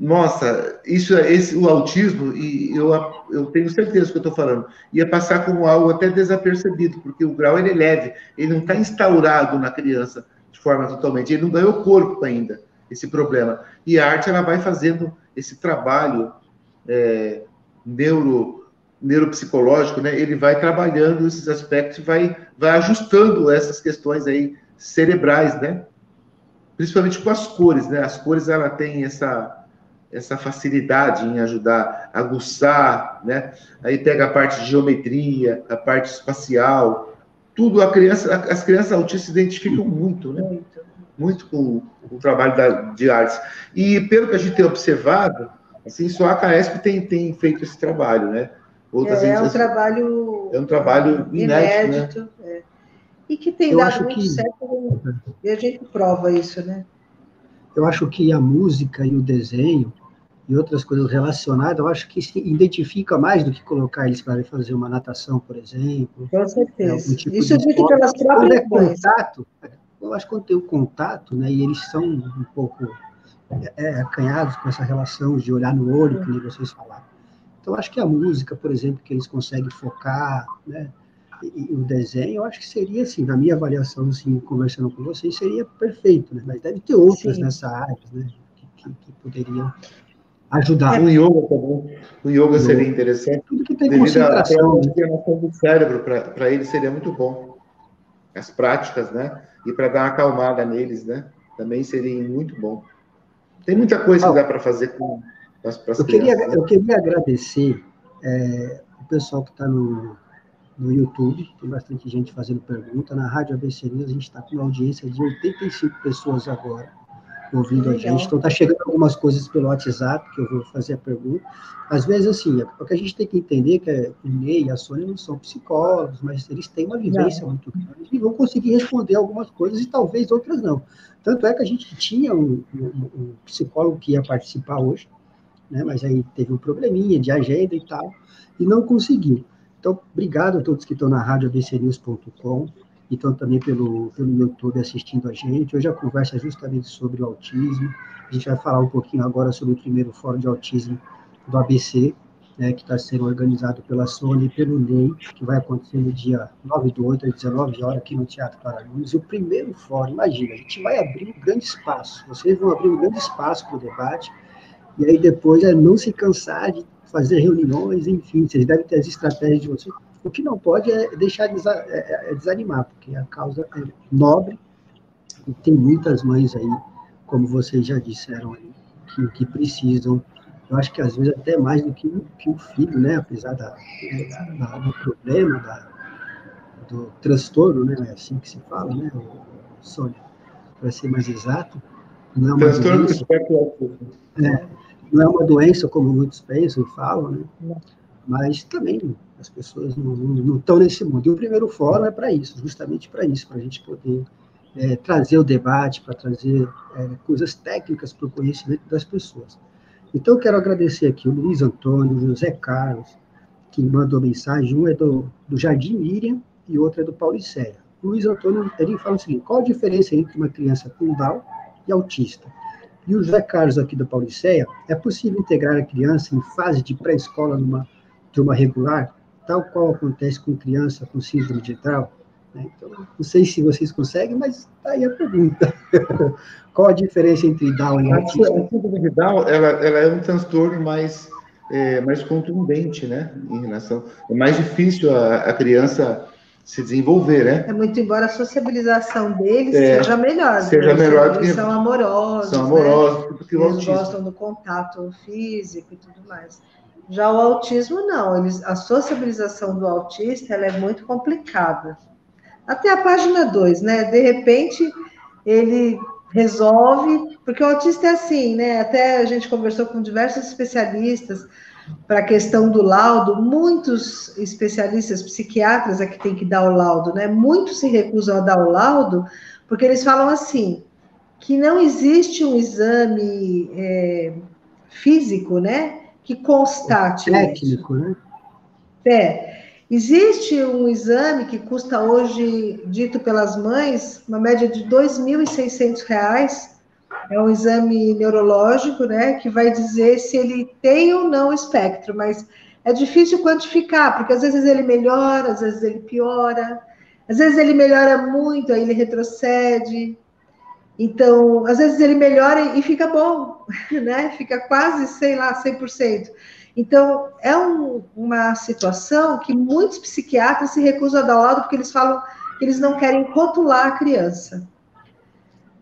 S2: nossa, isso é esse o autismo e eu, eu tenho certeza que eu estou falando ia passar como algo até desapercebido, porque o grau ele é leve, ele não está instaurado na criança de forma totalmente, ele não ganhou corpo ainda esse problema. E a arte ela vai fazendo esse trabalho é, neuro neuropsicológico, né, ele vai trabalhando esses aspectos, vai, vai ajustando essas questões aí cerebrais, né? Principalmente com as cores, né? As cores ela tem essa essa facilidade em ajudar a aguçar, né? Aí pega a parte de geometria, a parte espacial, tudo a criança, as crianças autistas se identificam muito, né? Muito, muito com o trabalho da, de artes. E pelo que a gente tem observado, assim, só a CAESP tem, tem feito esse trabalho, né?
S3: Outras é, é um trabalho
S2: é um trabalho inédito, inédito né?
S3: é. e que tem eu dado muito que... certo e a gente prova isso, né?
S1: Eu acho que a música e o desenho e outras coisas relacionadas, eu acho que se identifica mais do que colocar eles para fazer uma natação, por exemplo.
S3: Com certeza. É, tipo Isso é dito pelas próprias é
S1: contato, eu acho que quando tem o contato, né, e eles são um pouco é, acanhados com essa relação de olhar no olho, que nem vocês falaram. Então, acho que a música, por exemplo, que eles conseguem focar, né? E, e o desenho, eu acho que seria, assim, na minha avaliação, assim, conversando com vocês, seria perfeito, né? Mas deve ter outras Sim. nessa área, né? Que, que, que poderiam ajudar.
S2: O yoga também. O yoga seria interessante.
S1: Tudo que tem concentração.
S2: A né? do cérebro, para ele, seria muito bom. As práticas, né? E para dar uma acalmada neles, né? Também seria muito bom. Tem muita coisa que dá para fazer com
S1: eu, queria, né? eu queria agradecer é, o pessoal que está no, no YouTube, tem bastante gente fazendo pergunta. Na Rádio ABC News, a gente está com uma audiência de 85 pessoas agora ouvindo Legal. a gente. Então, está chegando algumas coisas pelo WhatsApp, que eu vou fazer a pergunta. Às vezes, assim, o que a gente tem que entender é que o Ney e a Sônia não são psicólogos, mas eles têm uma vivência não. muito grande e vão conseguir responder algumas coisas e talvez outras não. Tanto é que a gente tinha um, um, um psicólogo que ia participar hoje, né? mas aí teve um probleminha de agenda e tal, e não conseguiu. Então, obrigado a todos que estão na rádio abcnews.com e estão também pelo, pelo YouTube assistindo a gente. Hoje a conversa é justamente sobre o autismo. A gente vai falar um pouquinho agora sobre o primeiro fórum de autismo do ABC. né, que está sendo organizado pela Sony e pelo NEI, que vai acontecer no dia 9 do 8 às 19 horas aqui no Teatro Paranunes. O primeiro fórum, imagina, a gente vai abrir um grande espaço, vocês vão abrir um grande espaço para o debate, e aí depois é não se cansar de fazer reuniões, enfim, vocês devem ter as estratégias de vocês. O que não pode é deixar de é, é, é desanimar, porque a causa é nobre e tem muitas mães aí, como vocês já disseram aí, que, que precisam eu acho que às vezes até mais do que, que o filho, né? Apesar da, da, do problema, da, do transtorno, né? É assim que se fala, né, Sônia? Para ser mais exato, não é uma transtorno doença. É, não é uma doença como muitos pensam e falam, né? Mas também as pessoas não, não, não estão nesse mundo. E o primeiro fórum é para isso, justamente para isso, para a gente poder é, trazer o debate, para trazer é, coisas técnicas para o conhecimento das pessoas. Então, eu quero agradecer aqui o Luiz Antônio, o José Carlos, que mandou mensagem. Um é do, do Jardim Miriam e outro é do Paulicéia. O Luiz Antônio ele fala o seguinte: qual a diferença entre uma criança com Down e autista? E o José Carlos, aqui do Paulicéia, é possível integrar a criança em fase de pré-escola numa turma regular, tal qual acontece com criança com síndrome de Down? Né? Então, não sei se vocês conseguem, mas está aí a pergunta. Qual a diferença entre Down e autismo?
S2: A síndrome de Down ela, ela é um transtorno mais, é, mais contundente, né? Em relação, é mais difícil a, a criança se desenvolver, né?
S3: É muito embora a sociabilização deles é, seja melhor.
S2: Seja né? melhor do
S3: que são amorosos.
S2: São amorosos, né?
S3: porque eles gostam do contato físico e tudo mais. Já o autismo não, eles, a sociabilização do autista é muito complicada até a página 2, né? De repente, ele resolve, porque o autista é assim, né? Até a gente conversou com diversos especialistas para a questão do laudo, muitos especialistas, psiquiatras é que tem que dar o laudo, né? Muitos se recusam a dar o laudo, porque eles falam assim, que não existe um exame é, físico, né? Que constate.
S1: Técnico, isso. né?
S3: É. Existe um exame que custa hoje, dito pelas mães, uma média de R$ 2.600. É um exame neurológico, né, que vai dizer se ele tem ou não espectro, mas é difícil quantificar, porque às vezes ele melhora, às vezes ele piora, às vezes ele melhora muito, aí ele retrocede. Então, às vezes ele melhora e fica bom, né? Fica quase, sei lá, 100%. Então, é um, uma situação que muitos psiquiatras se recusam a dar laudo porque eles falam que eles não querem rotular a criança.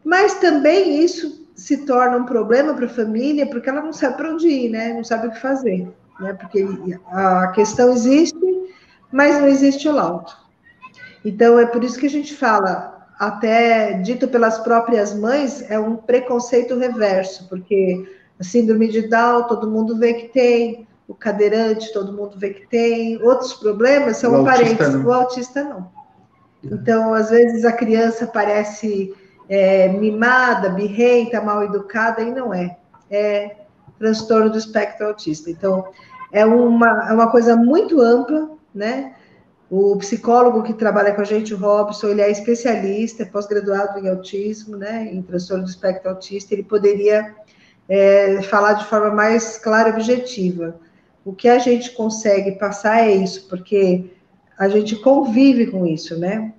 S3: Mas também isso se torna um problema para a família, porque ela não sabe para onde ir, né? Não sabe o que fazer, né? Porque a questão existe, mas não existe o laudo. Então, é por isso que a gente fala, até dito pelas próprias mães, é um preconceito reverso, porque a síndrome de Down, todo mundo vê que tem. O cadeirante, todo mundo vê que tem. Outros problemas são o aparentes. Autista, o autista, não. Então, às vezes, a criança parece é, mimada, birrenta, mal educada, e não é. É transtorno do espectro autista. Então, é uma, é uma coisa muito ampla, né? O psicólogo que trabalha com a gente, o Robson, ele é especialista, é pós-graduado em autismo, né, em transtorno do espectro autista, ele poderia é, falar de forma mais clara e objetiva. O que a gente consegue passar é isso, porque a gente convive com isso, né?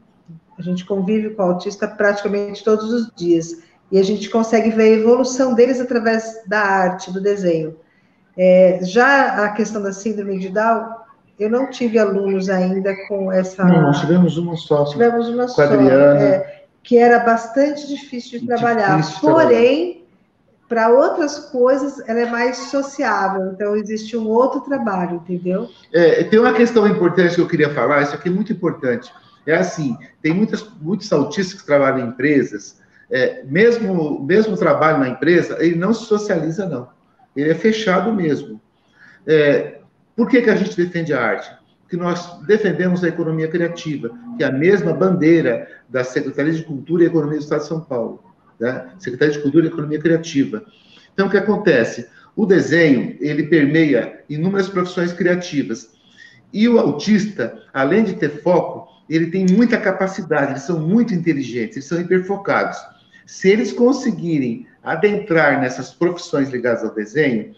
S3: A gente convive com o autista praticamente todos os dias. E a gente consegue ver a evolução deles através da arte, do desenho. É, já a questão da síndrome de Down, eu não tive alunos ainda com essa.
S2: Não, nós tivemos uma só.
S3: Tivemos uma só. É, que era bastante difícil de trabalhar. Difícil Porém, para outras coisas, ela é mais sociável. Então, existe um outro trabalho, entendeu?
S2: É, tem uma questão importante que eu queria falar, isso aqui é muito importante. É assim, tem muitas, muitos autistas que trabalham em empresas, é, mesmo, mesmo trabalho na empresa, ele não se socializa, não. Ele é fechado mesmo. É, por que, que a gente defende a arte? Porque nós defendemos a economia criativa, que é a mesma bandeira da Secretaria de Cultura e Economia do Estado de São Paulo né? Secretaria de Cultura e Economia Criativa. Então, o que acontece? O desenho, ele permeia inúmeras profissões criativas. E o autista, além de ter foco, ele tem muita capacidade, eles são muito inteligentes, eles são hiperfocados. Se eles conseguirem adentrar nessas profissões ligadas ao desenho,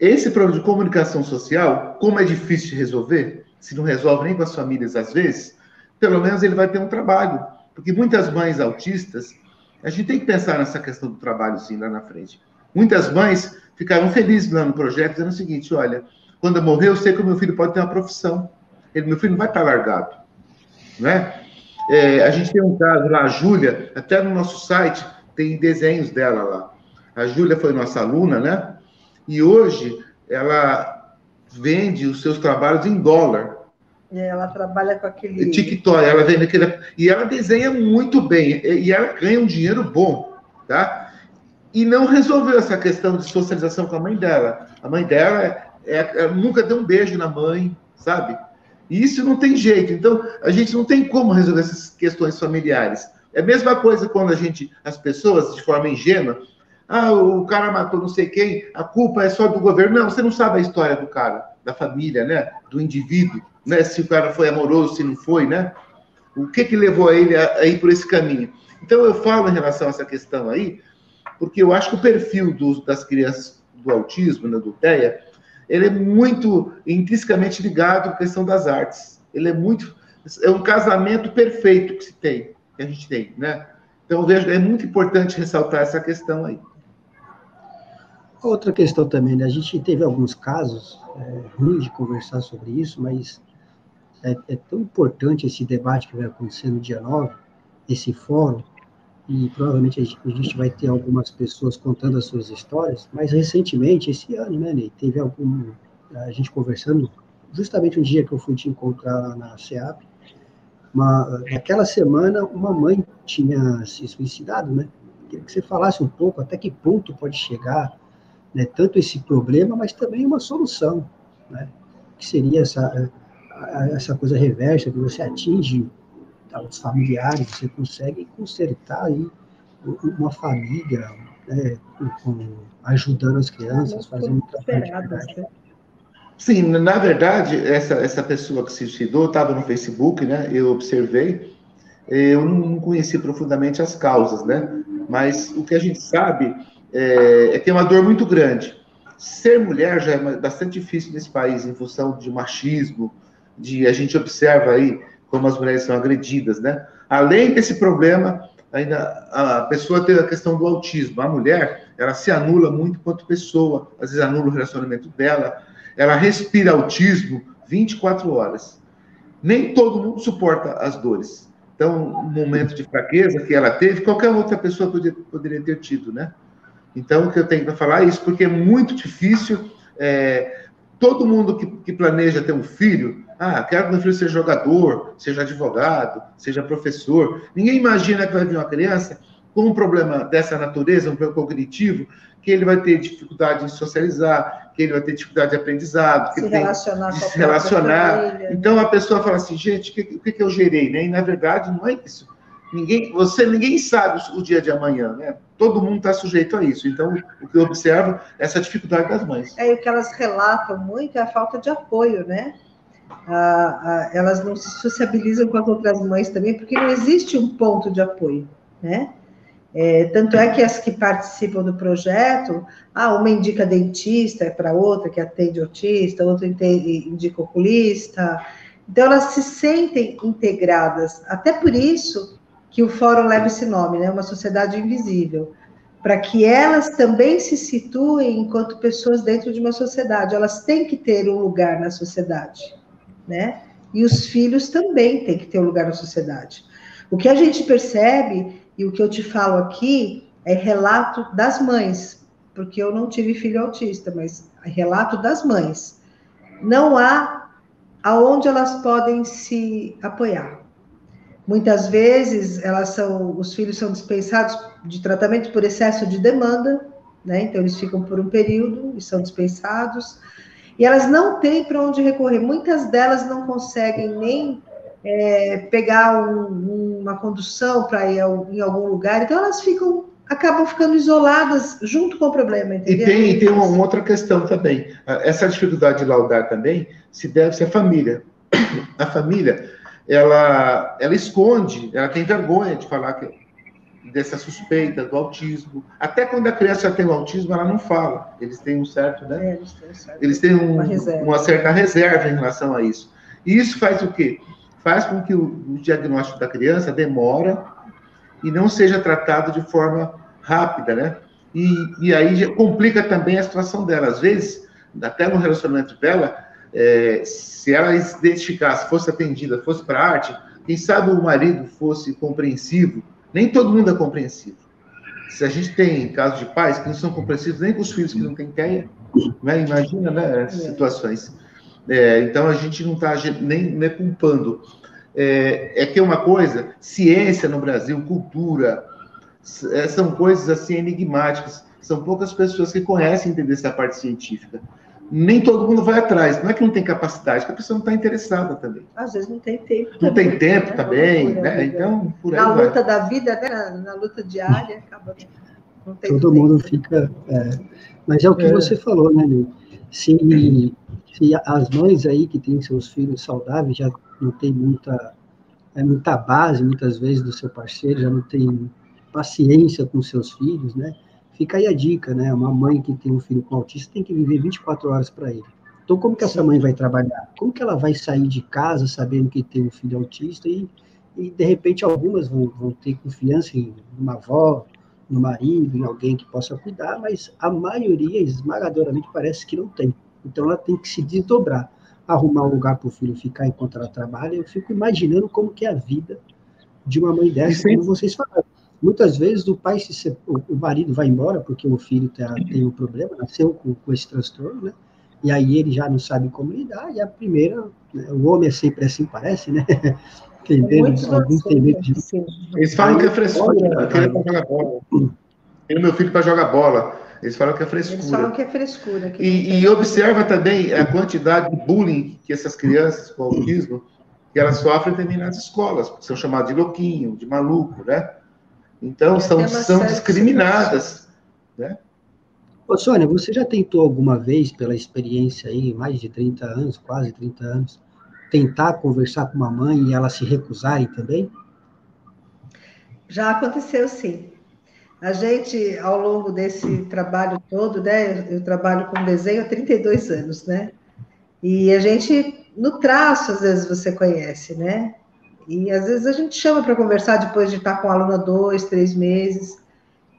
S2: esse problema de comunicação social, como é difícil de resolver, se não resolve nem com as famílias às vezes, pelo menos ele vai ter um trabalho. Porque muitas mães autistas, a gente tem que pensar nessa questão do trabalho sim lá na frente. Muitas mães ficaram felizes lá no projeto, dizendo o seguinte: olha, quando eu morrer, eu sei que o meu filho pode ter uma profissão. Ele, meu filho não vai estar largado. Né? É, a gente tem um caso lá, a Júlia, até no nosso site tem desenhos dela lá. A Júlia foi nossa aluna, né? E hoje ela vende os seus trabalhos em dólar.
S3: Ela trabalha com aquele.
S2: TikTok, ela vende aquele. E ela desenha muito bem. E ela ganha um dinheiro bom, tá? E não resolveu essa questão de socialização com a mãe dela. A mãe dela é, é, nunca deu um beijo na mãe, sabe? E isso não tem jeito. Então, a gente não tem como resolver essas questões familiares. É a mesma coisa quando a gente, as pessoas, de forma ingênua, ah, o cara matou não sei quem, a culpa é só do governo. Não, você não sabe a história do cara, da família, né? Do indivíduo, né? Se o cara foi amoroso, se não foi, né? O que que levou ele a, a ir por esse caminho? Então, eu falo em relação a essa questão aí, porque eu acho que o perfil dos, das crianças do autismo, né, do TEA, ele é muito intrinsecamente ligado à questão das artes. Ele é muito. É um casamento perfeito que se tem, que a gente tem, né? Então, vejo, é muito importante ressaltar essa questão aí.
S1: Outra questão também, né? A gente teve alguns casos é, ruins de conversar sobre isso, mas é, é, tão importante esse debate que vai acontecer no dia 9, esse fórum, e provavelmente a gente vai ter algumas pessoas contando as suas histórias, mas recentemente, esse ano, né, Ney, teve algum, a gente conversando, justamente um dia que eu fui te encontrar lá na SEAP, uma, naquela semana uma mãe tinha se suicidado, né? Queria que você falasse um pouco até que ponto pode chegar né, tanto esse problema, mas também uma solução, né? Que seria essa, essa coisa reversa, que você atinge os familiares, você consegue consertar aí uma família, né, com, ajudando as crianças, fazendo trabalho.
S2: Né? Sim, na verdade, essa, essa pessoa que se suicidou estava no Facebook, né? Eu observei, eu não conheci profundamente as causas, né? Mas o que a gente sabe é, é é uma dor muito grande. Ser mulher já é bastante difícil nesse país, em função de machismo, de a gente observa aí como as mulheres são agredidas, né? Além desse problema, ainda a pessoa tem a questão do autismo. A mulher, ela se anula muito quanto pessoa, às vezes anula o relacionamento dela, ela respira autismo 24 horas. Nem todo mundo suporta as dores. Então, um momento de fraqueza que ela teve, qualquer outra pessoa poderia, poderia ter tido, né? Então, o que eu tenho para falar é isso, porque é muito difícil. É, todo mundo que, que planeja ter um filho ah, quero que meu filho seja jogador, seja advogado, seja professor. Ninguém imagina que vai vir uma criança com um problema dessa natureza, um problema cognitivo, que ele vai ter dificuldade em socializar, que ele vai ter dificuldade de aprendizado, que
S3: se
S2: tem
S3: relacionar
S2: de se relacionar. Então a pessoa fala assim, gente, o que, que, que eu gerei? Né? E na verdade não é isso. Ninguém, você, ninguém sabe o, dia de amanhã, né? Todo mundo está sujeito a isso. Então, o que eu observo é essa dificuldade das mães.
S3: É, o que elas relatam muito é a falta de apoio, né? a, a, elas não se sociabilizam com as outras mães também, porque não existe um ponto de apoio, né? É, tanto é que as que participam do projeto, ah, uma indica dentista é para outra que atende autista, outra indica oculista. Então, elas se sentem integradas. Até por isso que o fórum leva esse nome, né? Uma sociedade invisível. Para que elas também se situem enquanto pessoas dentro de uma sociedade. Elas têm que ter um lugar na sociedade né? E os filhos também têm que ter um lugar na sociedade. O que a gente percebe, e o que eu te falo aqui, é relato das mães, porque eu não tive filho autista, mas é relato das mães. Não há aonde elas podem se apoiar. Muitas vezes elas são, os filhos são dispensados de tratamento por excesso de demanda, né? Então eles ficam por um período e são dispensados. E elas não têm para onde recorrer. Muitas delas não conseguem nem é, pegar um, uma condução para ir ao, em algum lugar, então elas ficam acabam ficando isoladas junto com o problema, entendeu?
S2: E tem, e tem uma, uma, outra questão também. Essa dificuldade de laudar também se deve a família. A família, ela, ela esconde, ela tem vergonha de falar que, dessa suspeita do autismo. Até quando a criança tem o autismo, ela não fala. Eles têm um certo, né? É, eles têm, um certo, eles têm um, uma, uma, certa reserva em relação a isso. E isso faz o quê? Faz com que o, o diagnóstico da criança demora e não seja tratado de forma rápida, né? E, e aí complica também a situação dela. Às vezes, até no relacionamento dela, é, se ela identificasse, fosse atendida, fosse para arte, quem sabe o marido fosse compreensivo nem todo mundo é compreensivo. Se a gente tem casos de pais que não são compreensivos nem com os filhos que não têm TEA, né? imagina né, as situações. É, então a gente não está nem, nem culpando. É, é, que é uma coisa, ciência no Brasil, cultura, é, são coisas assim enigmáticas. São poucas pessoas que conhecem entender essa parte científica nem todo mundo vai atrás. Não é que não tem capacidade, que a pessoa não está interessada também.
S3: Às vezes não tem tempo.
S2: Não também, tem tempo né? também, né? Então,
S3: por aí Na vai. luta da vida, né? Na, na luta diária, acaba
S1: não tem Todo tempo. mundo fica. É... Mas é o que é. você falou, né, Nil? Se, se as mães aí que têm seus filhos saudáveis já não tem muita, é, muita base, muitas vezes, do seu parceiro, já não tem paciência com seus filhos, né? Fica aí a dica, né? Uma mãe que tem um filho com autista tem que viver 24 horas para ele. Então, como que essa mãe vai trabalhar? Como que ela vai sair de casa sabendo que tem um filho autista e, e de repente, algumas vão, vão ter confiança em uma avó, no marido, em alguém que possa cuidar, mas a maioria, esmagadoramente, parece que não tem. Então, ela tem que se desdobrar, arrumar um lugar para o filho ficar enquanto ela trabalha. Eu fico imaginando como que é a vida de uma mãe dessa, como vocês falaram. Muitas vezes o pai, se, o marido vai embora porque o filho tem, tem um problema, nasceu com, com, esse transtorno, né? E aí ele já não sabe como lidar, e a primeira, né? o homem é sempre assim, parece, né?
S2: Tem medo, alguns têm medo de... Eles falam que é frescura, eu pra jogar bola. Tenho meu filho para jogar bola. Eles falam que é frescura. Eles falam
S3: que é frescura. Que
S2: e, e observa também a quantidade de bullying que essas crianças com autismo, que elas sofrem também nas escolas, são chamadas de louquinho, de maluco, né? Então, são, são discriminadas. Né?
S1: Ô, Sônia, você já tentou alguma vez, pela experiência aí, mais de 30 anos, quase 30 anos, tentar conversar com uma mãe e ela se recusarem também?
S3: Já aconteceu, sim. A gente, ao longo desse trabalho todo, né, eu trabalho com desenho há 32 anos, né? E a gente, no traço, às vezes você conhece, né? E às vezes a gente chama para conversar depois de estar com a aluna dois, três meses,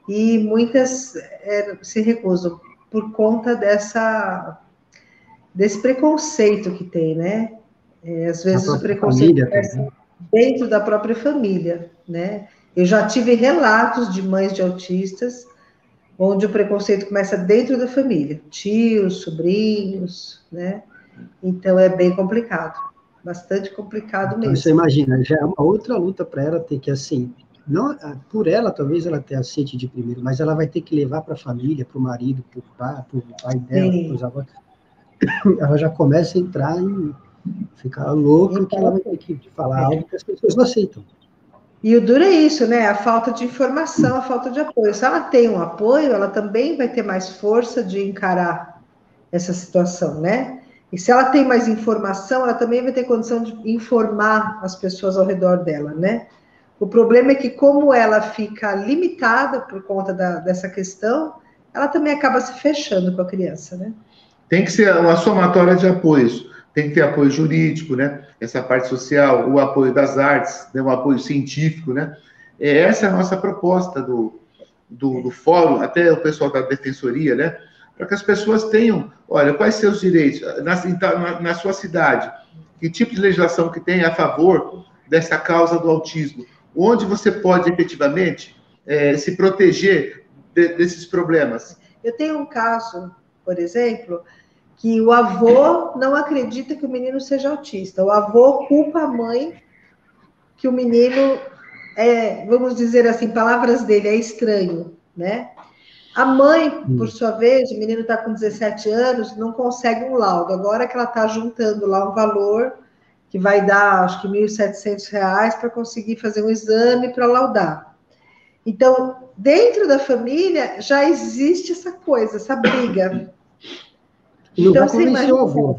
S3: e muitas é, se recusam por conta dessa desse preconceito que tem, né? É, às vezes o preconceito é dentro da própria família, né? Eu já tive relatos de mães de autistas onde o preconceito começa dentro da família, tios, sobrinhos, né? Então é bem complicado bastante complicado então, mesmo.
S1: Você imagina, já é uma outra luta para ela ter que, assim, não por ela, talvez ela tenha aceite de primeiro, mas ela vai ter que levar para a família, para o marido, para o pai, pai dela, para os avós. Ela já começa a entrar em ficar louca, então, que ela vai ter que falar é. algo que as pessoas não aceitam.
S3: E o duro é isso, né? A falta de informação, a falta de apoio. Se ela tem um apoio, ela também vai ter mais força de encarar essa situação, né? E se ela tem mais informação, ela também vai ter condição de informar as pessoas ao redor dela, né? O problema é que, como ela fica limitada por conta da, dessa questão, ela também acaba se fechando com a criança, né?
S2: Tem que ser uma somatória de apoios. Tem que ter apoio jurídico, né? Essa parte social, o apoio das artes, né? o apoio científico, né? É, essa é a nossa proposta do, do, do fórum, até o pessoal da defensoria, né? Para que as pessoas tenham, olha, quais seus direitos na, na, na, sua cidade, que tipo de legislação que tem a favor dessa causa do autismo, onde você pode efetivamente é, se proteger de, desses problemas.
S3: Eu tenho um caso, por exemplo, que o avô não acredita que o menino seja autista, o avô culpa a mãe que o menino é, vamos dizer assim, palavras dele, é estranho, né? A mãe, hum. por sua vez, o menino está com 17 anos, não consegue um laudo. Agora que ela está juntando lá um valor que vai dar, acho que R$ 1.700 para conseguir fazer um exame para laudar. Então, dentro da família já existe essa coisa, essa briga.
S1: Não então, vai convencer o avô.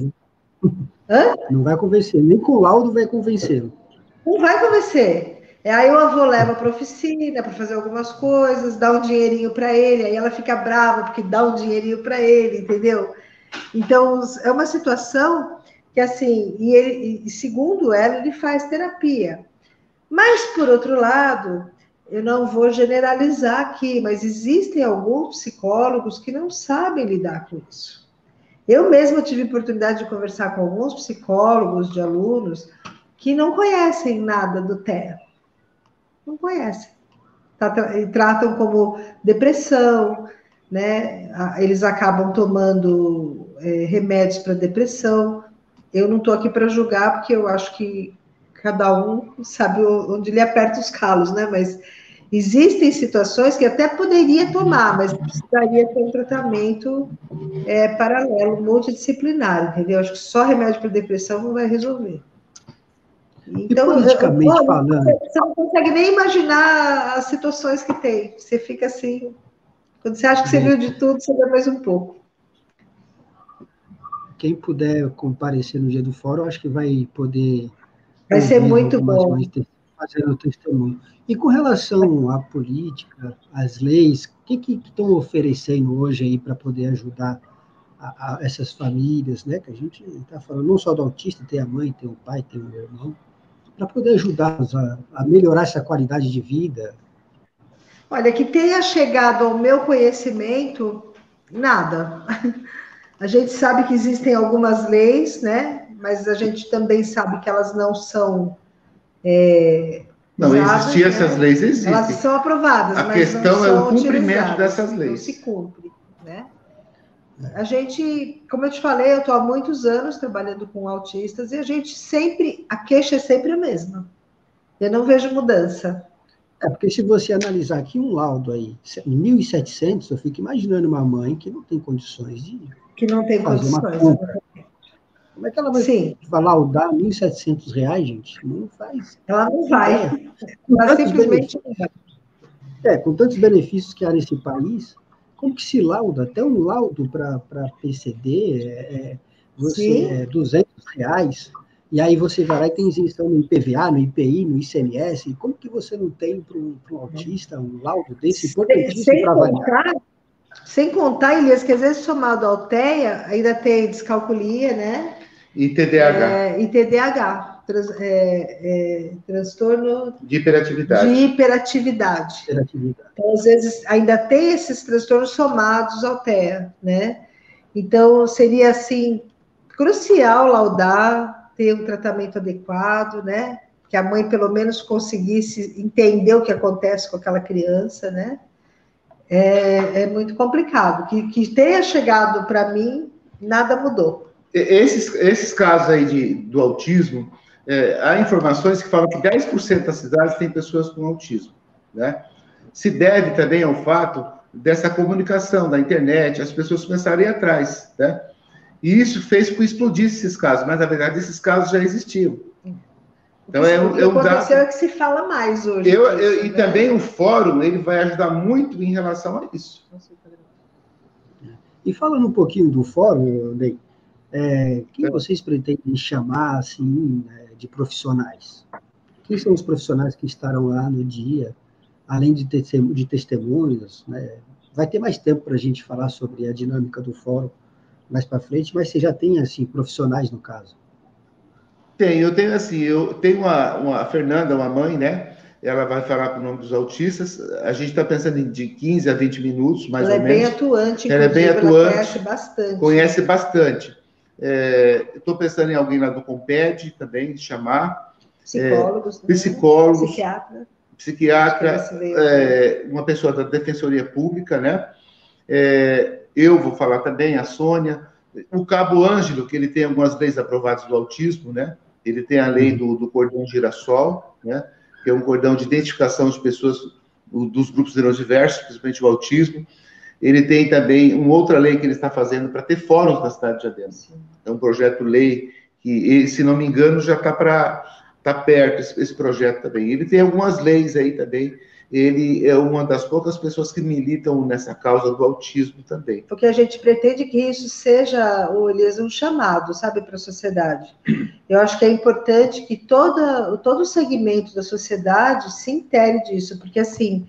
S1: Hã? Não vai convencer, nem com o laudo vai convencer.
S3: Não vai convencer. É, aí o avô leva para a oficina para fazer algumas coisas, dá um dinheirinho para ele, aí ela fica brava porque dá um dinheirinho para ele, entendeu? Então, é uma situação que, assim, e, ele, e segundo ela, ele faz terapia. Mas, por outro lado, eu não vou generalizar aqui, mas existem alguns psicólogos que não sabem lidar com isso. Eu mesma tive oportunidade de conversar com alguns psicólogos de alunos que não conhecem nada do TEA. Não conhecem. Tratam como depressão, né? Eles acabam tomando é, remédios para depressão. Eu não estou aqui para julgar, porque eu acho que cada um sabe onde lhe aperta os calos, né? Mas existem situações que até poderia tomar, mas precisaria ter um tratamento é, paralelo, multidisciplinar, entendeu? Acho que só remédio para depressão não vai resolver.
S1: Então, e politicamente eu, falando.
S3: Você não consegue nem imaginar as situações que tem. Você fica assim. Quando você acha que você viu de tudo, você vê mais um pouco.
S1: Quem puder comparecer no dia do fórum, acho que vai poder.
S3: Vai ser muito bom.
S1: Fazendo testemunho. E com relação à política, às leis, o que, que estão oferecendo hoje aí para poder ajudar a, a essas famílias, né? Que a gente está falando não só do autista, tem a mãe, tem o pai, tem o irmão para poder ajudá-los a, a melhorar essa qualidade de vida?
S3: Olha, que tenha chegado ao meu conhecimento, nada. A gente sabe que existem algumas leis, né? Mas a gente também sabe que elas não são. É,
S2: não, existir né? essas leis existem.
S3: Elas são aprovadas,
S2: a
S3: mas
S2: questão
S3: não
S2: é o cumprimento dessas leis. Não
S3: se cumpre, né? A gente, como eu te falei, eu estou há muitos anos trabalhando com autistas e a gente sempre, a queixa é sempre a mesma. Eu não vejo mudança.
S1: É, porque se você analisar aqui um laudo aí, 1.700, eu fico imaginando uma mãe que não tem condições de
S3: que não tem fazer
S1: condições. Uma compra. Como é que ela vai, Sim. laudar 1.700 reais, gente? Não faz.
S3: Ela não vai. Ela simplesmente.
S1: É, com tantos benefícios que há nesse país, como que se lauda? Até um laudo para PCD é, é, você, é 200 reais, e aí você vai lá e tem isenção no IPVA, no IPI, no ICMS. Como que você não tem para um, autista um laudo desse importantíssimo para avaliar?
S3: Sem contar, Elias, que às vezes somado ao TEA, ainda tem descalculia, né?
S2: E TDAH.
S3: É, e TDAH trans, é, é, transtorno
S2: de hiperatividade.
S3: De hiperatividade. hiperatividade. Então, às vezes, ainda tem esses transtornos somados ao TEA, né? Então, seria, assim, crucial laudar, ter um tratamento adequado, né? Que a mãe, pelo menos, conseguisse entender o que acontece com aquela criança, né? É, é muito complicado. Que, que tenha chegado para mim, nada mudou.
S2: Esses, esses casos aí de, do autismo, é, há informações que falam que 10% das cidades têm pessoas com autismo, né? Se deve também ao fato dessa comunicação da internet, as pessoas começarem atrás, né? E isso fez com que explodisse esses casos, mas na verdade esses casos já existiam.
S3: Então é um, é um dado. é que se fala mais hoje.
S2: Eu, eu, e né? também o fórum ele vai ajudar muito em relação a isso.
S1: E falando um pouquinho do fórum, Ney, é, quem é. vocês pretendem chamar assim? Né? De profissionais. Quem são os profissionais que estarão lá no dia, além de, de testemunhos? Né? Vai ter mais tempo para a gente falar sobre a dinâmica do fórum mais para frente, mas você já tem, assim, profissionais no caso?
S2: Tem, eu tenho, assim, eu tenho uma, uma a Fernanda, uma mãe, né? Ela vai falar com o nome dos autistas. A gente está pensando em de 15 a 20 minutos, mais
S3: ela
S2: ou
S3: é
S2: menos.
S3: Ela é bem atuante,
S2: ela é bem atuante. Ela
S3: conhece bastante.
S2: Conhece bastante. É, Estou pensando em alguém lá do Comped também, chamar.
S3: Psicólogos.
S2: É, psicólogos.
S3: Psiquiatra.
S2: Psiquiatra, é, uma pessoa da Defensoria Pública, né? É, eu vou falar também, a Sônia. O Cabo Ângelo, que ele tem algumas leis aprovadas do autismo, né? Ele tem a lei do, do cordão girassol, né? Que é um cordão de identificação de pessoas dos grupos neurodiversos, principalmente o autismo. Ele tem também uma outra lei que ele está fazendo para ter fóruns na cidade de Adema. É um projeto-lei que, se não me engano, já está para tá perto esse, esse, projeto também. Ele tem algumas leis aí também ele é uma das poucas pessoas que militam nessa causa do autismo também.
S3: Porque a gente pretende que isso seja, Elias, um chamado, sabe, para a sociedade. Eu acho que é importante que toda, todo o segmento da sociedade se intere disso, porque assim,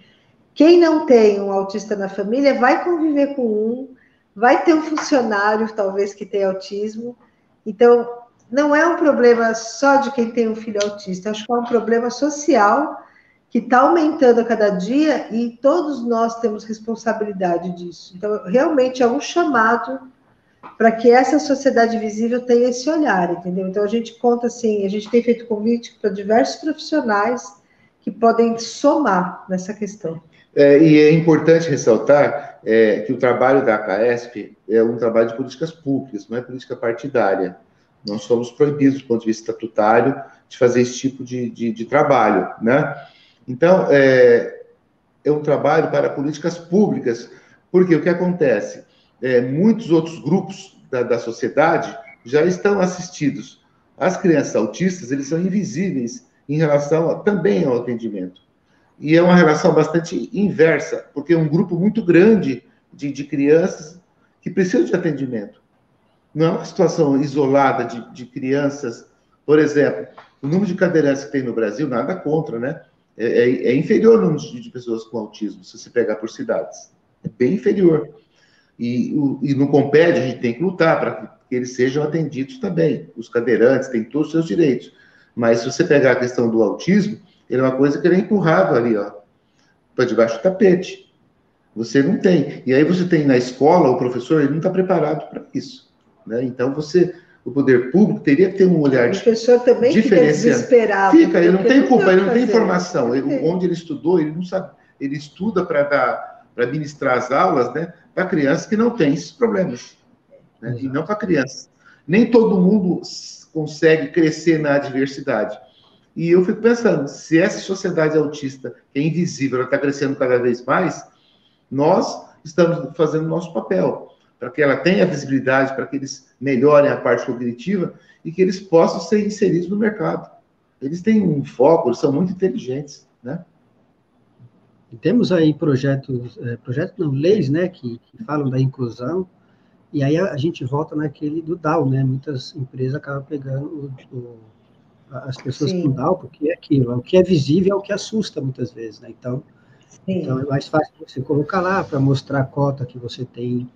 S3: quem não tem um autista na família vai conviver com um, vai ter um funcionário, talvez, que tem autismo. Então, não é um problema só de quem tem um filho autista, acho que é um problema social que está aumentando a cada dia e todos nós temos responsabilidade disso. Então, realmente é um chamado para que essa sociedade visível tenha esse olhar, entendeu? Então, a gente conta assim, a gente tem feito convite para diversos profissionais que podem somar nessa questão.
S2: É, e é importante ressaltar é, que o trabalho da ACAESP é um trabalho de políticas públicas, não é política partidária. Nós somos proibidos, do ponto de vista estatutário, de fazer esse tipo de, de, de trabalho, né? Então, é, é um trabalho para políticas públicas, porque o que acontece? É, muitos outros grupos da, da sociedade já estão assistidos. As crianças autistas, eles são invisíveis em relação a, também ao atendimento. E é uma relação bastante inversa, porque é um grupo muito grande de, de crianças que precisam de atendimento. Não é uma situação isolada de, de crianças. Por exemplo, o número de cadeirantes que tem no Brasil, nada contra, né? é, é, é inferior o número de pessoas com autismo, se você pegar por cidades. É bem inferior. E, o, e no Comped a gente tem que lutar para que eles sejam atendidos também. Os cadeirantes têm todos os seus direitos. Mas se você pegar a questão do autismo, ele é uma coisa que ele é empurrado ali, ó, para debaixo do tapete. Você não tem. E aí você tem na escola, o professor, ele não está preparado para isso. Né? Então você o poder público teria que ter um olhar
S3: o professor também fica desesperado.
S2: Fica, ele não tem culpa, ele não tem informação. Ele, onde ele estudou, ele não sabe. Ele estuda para dar, para ministrar as aulas, né, para crianças que não têm esses problemas, né, e não para crianças. Nem todo mundo consegue crescer na diversidade. E eu fico pensando, se essa sociedade autista, que é invisível, está crescendo cada vez mais, nós estamos fazendo o nosso papel para que ela tenha visibilidade, para que eles melhorem a parte cognitiva e que eles possam ser inseridos no mercado. Eles têm um foco, eles são muito inteligentes, né?
S1: Temos aí projetos, é, projetos não, leis, né, que, que, falam da inclusão, e aí a, a, gente volta naquele do DAO, né? Muitas empresas acabam pegando o, o, as pessoas Sim. com porque é aquilo, o que é visível é o que assusta muitas vezes, né? Então, então é mais fácil você colocar lá para mostrar a cota que você tem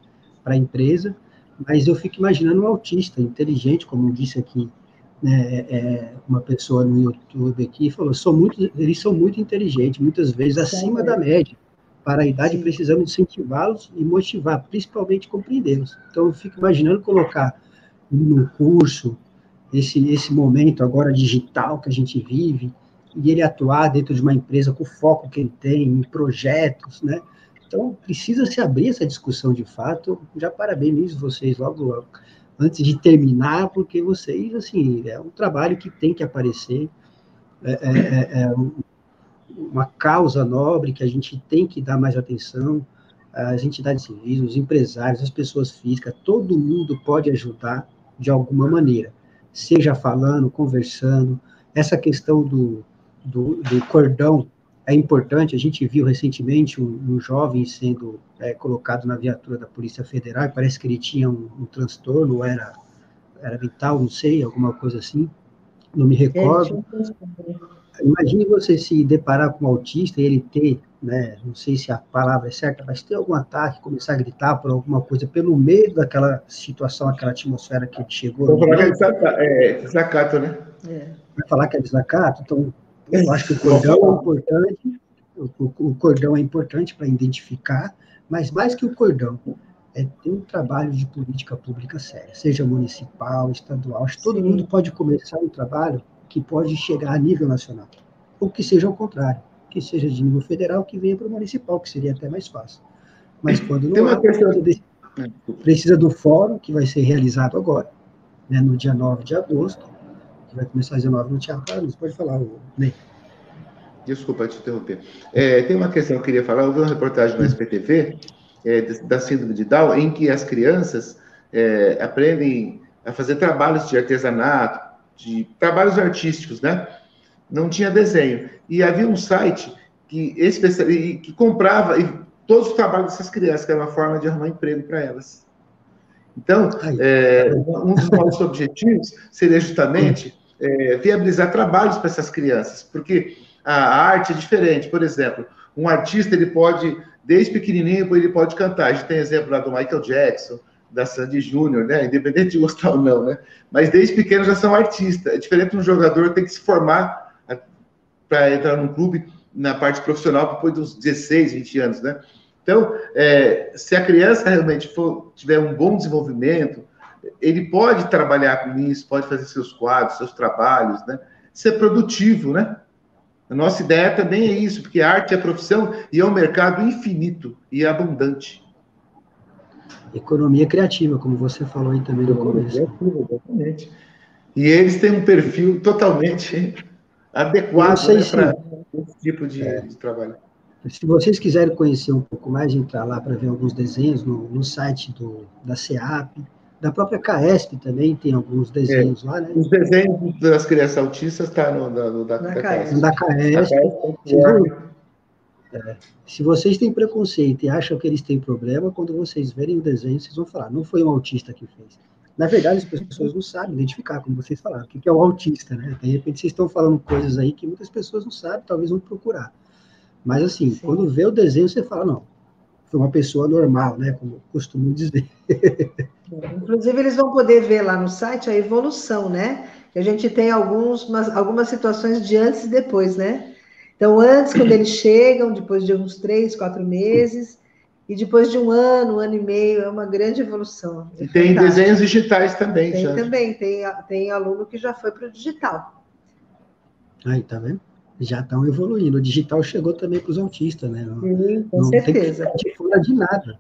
S1: para a empresa, mas eu fico imaginando um autista inteligente, como disse aqui né, é, uma pessoa no YouTube aqui, falou, são muito, eles são muito inteligentes, muitas vezes acima da média. Para a idade, Sim. precisamos incentivá-los e motivar, principalmente compreendê-los. Então, eu fico imaginando colocar no curso esse, esse momento agora digital que a gente vive, e ele atuar dentro de uma empresa com o foco que ele tem, em projetos, né? Então, precisa se abrir essa discussão de fato. Já parabenizo vocês logo, logo antes de terminar, porque vocês, assim, é um trabalho que tem que aparecer, é, é, é, é uma causa nobre que a gente tem que dar mais atenção. As entidades civis, os empresários, as pessoas físicas, todo mundo pode ajudar de alguma maneira, seja falando, conversando. Essa questão do, do, do cordão é importante. A gente viu recentemente um, um jovem sendo é, colocado na viatura da Polícia Federal, parece que ele tinha um, um transtorno, era, era vital, não sei, alguma coisa assim, não me recordo. Imagine você se deparar com um autista e ele ter, né, não sei se a palavra é certa, mas ter algum ataque, começar a gritar por alguma coisa pelo meio daquela situação, aquela atmosfera que ele chegou.
S2: Vou falar que é desacato, é desacato né?
S1: É. Vai falar que é desacato? Então, eu acho que o cordão é importante, o, o cordão é importante para identificar, mas mais que o cordão, é ter um trabalho de política pública séria, seja municipal, estadual. Acho que todo mundo pode começar um trabalho que pode chegar a nível nacional, ou que seja ao contrário, que seja de nível federal, que venha para o municipal, que seria até mais fácil. Mas quando não é, precisa, precisa do fórum, que vai ser realizado agora, né, no dia 9 de agosto, vai começar às 19 no Teatro Carlos. Pode falar, Ney.
S2: Desculpa te interromper. É, tem uma questão que eu queria falar. Eu vi uma reportagem no SPTV é, da síndrome de Down, em que as crianças é, aprendem a fazer trabalhos de artesanato, de trabalhos artísticos, né? Não tinha desenho. E havia um site que, que, que comprava e todos os trabalhos dessas crianças, que era uma forma de arrumar emprego para elas. Então, é, um dos nossos objetivos seria justamente é, viabilizar trabalhos para essas crianças, porque a arte é diferente. Por exemplo, um artista ele pode, desde pequenininho, ele pode cantar. A gente tem exemplo lá do Michael Jackson, da Sandy Júnior, né? Independente de gostar ou não, né? Mas desde pequeno já são artistas. É diferente de um jogador tem que se formar para entrar num clube na parte profissional depois dos 16, 20 anos, né? Então, é, se a criança realmente for, tiver um bom desenvolvimento, ele pode trabalhar com isso, pode fazer seus quadros, seus trabalhos, né? Ser produtivo, né? A nossa ideia também é isso, porque a arte é profissão e é um mercado infinito e abundante.
S1: Economia criativa, como você falou aí também no começo.
S2: Exatamente. E eles têm um perfil totalmente adequado né, para esse tipo de, é. de, trabalho.
S1: Se vocês quiserem conhecer um pouco mais, entrar lá para ver alguns desenhos no, no site do, da SEAP, da própria CAESP também tem alguns desenhos é, lá, né?
S2: Os desenhos das crianças autistas estão tá no, no, da, da, da CAESP.
S1: Da CAESP. É, se vocês têm preconceito e acham que eles têm problema, quando vocês verem o desenho, vocês vão falar, não foi um autista que fez. Na verdade, as pessoas não sabem identificar, como vocês falaram, o que é o autista, né? De repente, vocês estão falando coisas aí que muitas pessoas não sabem, talvez vão procurar. Mas, assim, Sim. quando vê o desenho, você fala, não, foi uma pessoa normal, né? Como costumo dizer.
S3: Inclusive, eles vão poder ver lá no site a evolução, né? Que a gente tem alguns, algumas situações de antes e depois, né? Então, antes, quando eles chegam, depois de uns três, quatro meses, e depois de um ano, um ano e meio, é uma grande evolução.
S2: É e tem desenhos digitais também,
S3: Tem já. também, tem, tem aluno que já foi para o digital.
S1: Aí, tá vendo? Já estão evoluindo. O digital chegou também para os autistas, né? Não,
S3: Sim, com não certeza.
S1: Tem que fora de nada.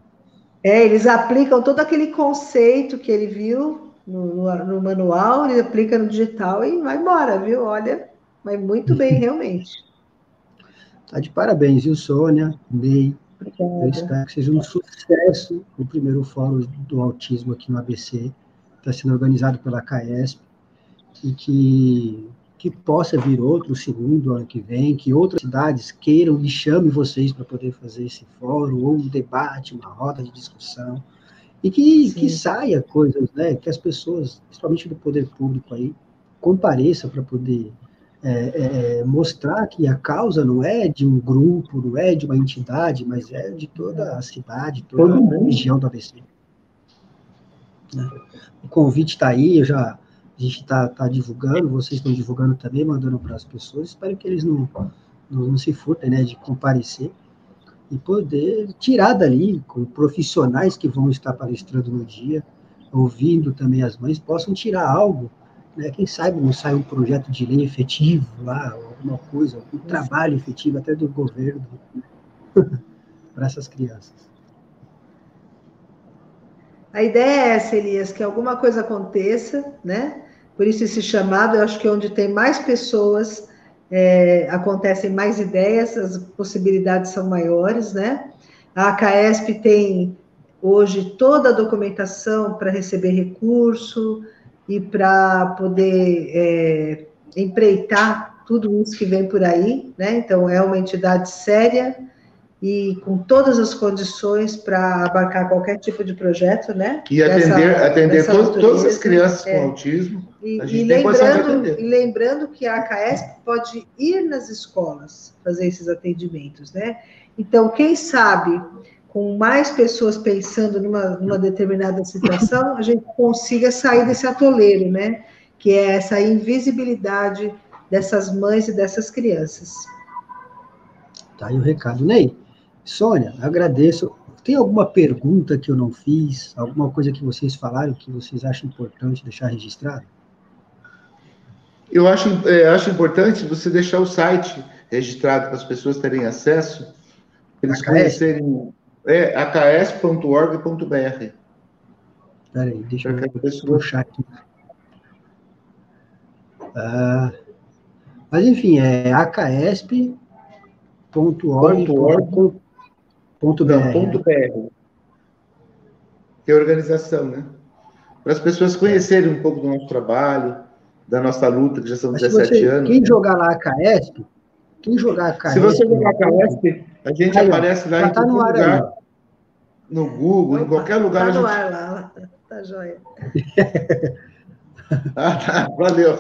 S3: É, eles aplicam todo aquele conceito que ele viu no, no, no manual, ele aplica no digital e vai embora, viu? Olha, vai muito bem, realmente.
S1: Tá de parabéns, viu, Sônia, Ney. Eu espero que seja um sucesso o primeiro fórum do autismo aqui no ABC. Está sendo organizado pela CAESP e que, que possa vir outro, segundo, ano que vem, que outras cidades queiram e chamem vocês para poder fazer esse fórum, ou um debate, uma roda de discussão, e que, que saia coisas, né, que as pessoas, principalmente do poder público aí, compareçam para poder é, é, é, mostrar que a causa não é de um grupo, não é de uma entidade, mas é de toda a cidade, toda a região do ABC. Né? O convite está aí, já, a gente está tá divulgando, vocês estão divulgando também, mandando para as pessoas. Espero que eles não, não, não se furtem né, de comparecer e poder tirar dali com profissionais que vão estar palestrando no dia, ouvindo também as mães, possam tirar algo né? Quem sabe não sai um projeto de lei efetivo lá, alguma coisa, um trabalho efetivo até do governo para essas crianças.
S3: A ideia é essa, Elias, que alguma coisa aconteça, né? Por isso esse chamado, eu acho que onde tem mais pessoas, é, acontecem mais ideias, as possibilidades são maiores, né? A ACAESP tem hoje toda a documentação para receber recurso, e para poder é, empreitar tudo isso que vem por aí, né? Então, é uma entidade séria e com todas as condições para abarcar qualquer tipo de projeto, né?
S2: E atender, dessa, atender dessa todas, todas as crianças é. com autismo.
S3: E, e lembrando, e lembrando que a ACAESP pode ir nas escolas fazer esses atendimentos, né? Então, quem sabe com mais pessoas pensando numa, numa determinada situação, a gente consiga sair desse atoleiro, né? Que é essa invisibilidade dessas mães e dessas crianças.
S1: Tá aí o recado. Ney, Sônia, agradeço. Tem alguma pergunta que eu não fiz? Alguma coisa que vocês falaram que vocês acham importante deixar registrado?
S2: Eu acho, é, acho importante você deixar o site registrado para as pessoas terem acesso, para eles conhecerem é aks.org.br.
S1: Peraí, deixa eu puxar aqui. Ah, mas, enfim, é aksp.org.br.
S2: Que é organização, né? Para as pessoas conhecerem um pouco do nosso trabalho, da nossa luta, que já são 17
S1: você,
S2: anos.
S1: Quem né? jogar lá a quem jogar a KS...
S2: Se você jogar a KS, a gente aí, aparece lá
S1: em tá lugar.
S2: No Google, Opa, em qualquer lugar.
S3: Tá
S2: no
S3: gente... ar lá, tá joia.
S2: ah, tá, valeu.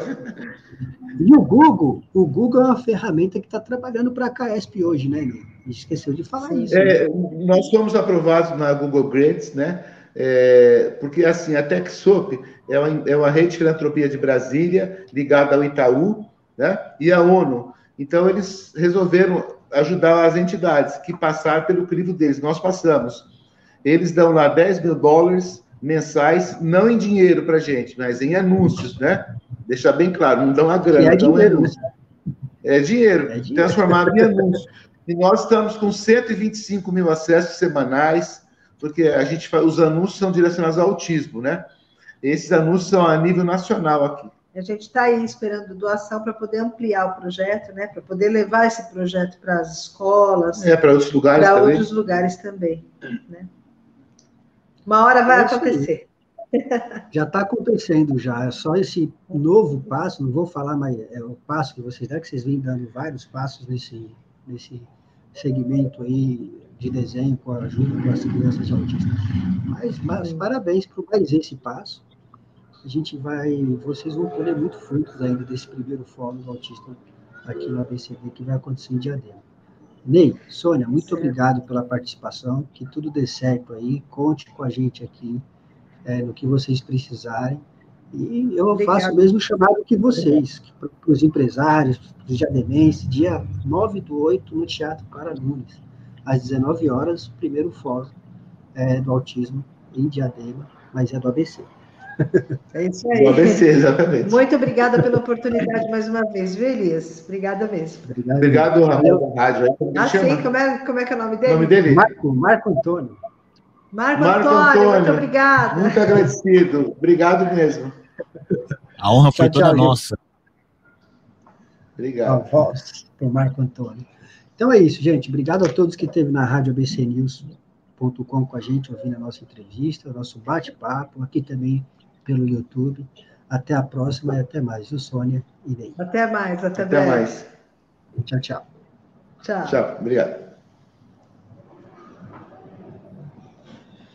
S1: E o Google, o Google é uma ferramenta que está trabalhando para a CAESP hoje, né, Ney? Esqueceu de falar Sim. isso.
S2: É, né? Nós fomos aprovados na Google Grants, né? É, porque assim, a TechSoup é uma, é uma rede de filantropia de Brasília, ligada ao Itaú, né? E a ONU. Então, eles resolveram ajudar as entidades que passaram pelo crivo deles. Nós passamos. Eles dão lá 10 mil dólares mensais, não em dinheiro para gente, mas em anúncios, né? Deixar bem claro, não dão a grana, é dinheiro, né? É dinheiro, é dinheiro, transformado em anúncio. E nós estamos com 125 mil acessos semanais, porque a gente faz, os anúncios são direcionados ao autismo, né? Esses anúncios são a nível nacional aqui.
S3: A gente está aí esperando doação para poder ampliar o projeto, né? Para poder levar esse projeto para as escolas.
S2: É, para outros lugares
S3: para outros lugares também. Né? Uma hora vai é acontecer.
S1: Já está acontecendo já. É só esse novo passo, não vou falar, mas é o passo que vocês dão, que vocês vêm dando vários passos nesse, nesse segmento aí de desenho com a ajuda das crianças autistas. Mas, mas parabéns por mais esse passo. A gente vai, vocês vão colher muito frutos ainda desse primeiro fórum do autista aqui no ABCD que vai acontecer em Diadema. Ney, Sônia, muito certo. obrigado pela participação, que tudo dê certo aí, conte com a gente aqui é, no que vocês precisarem. E eu Obrigado. faço o mesmo chamado que vocês, para os empresários, para os diademenses, dia 9 do 8 no Teatro Para Nunes, às 19 horas, o primeiro fórum é, do autismo em Diadema, mas é do ABC.
S3: É isso aí. Do
S2: ABC, exatamente.
S3: Muito obrigada pela oportunidade mais uma vez, viu, Elias? Obrigada mesmo.
S2: Obrigado, Obrigado Rafael da Rádio.
S3: ah, sim, como é, como é que é o nome dele?
S2: O nome dele?
S1: Marco, Marco Antônio.
S3: Marco, Marco Antônio, Antônio, muito obrigado.
S2: Muito agradecido. Obrigado mesmo.
S4: A honra foi tchau, toda tchau, nossa.
S2: Obrigado.
S1: A voz do Marco Antônio. Então é isso, gente. Obrigado a todos que esteve na Rádio ABC News.com com a gente, ouvindo a nossa entrevista, o nosso bate-papo, aqui também pelo YouTube. Até a próxima e até mais, viu, Sônia e Ney.
S3: Até mais, até,
S2: até mais.
S1: Tchau, tchau.
S3: Tchau.
S2: Tchau, obrigado.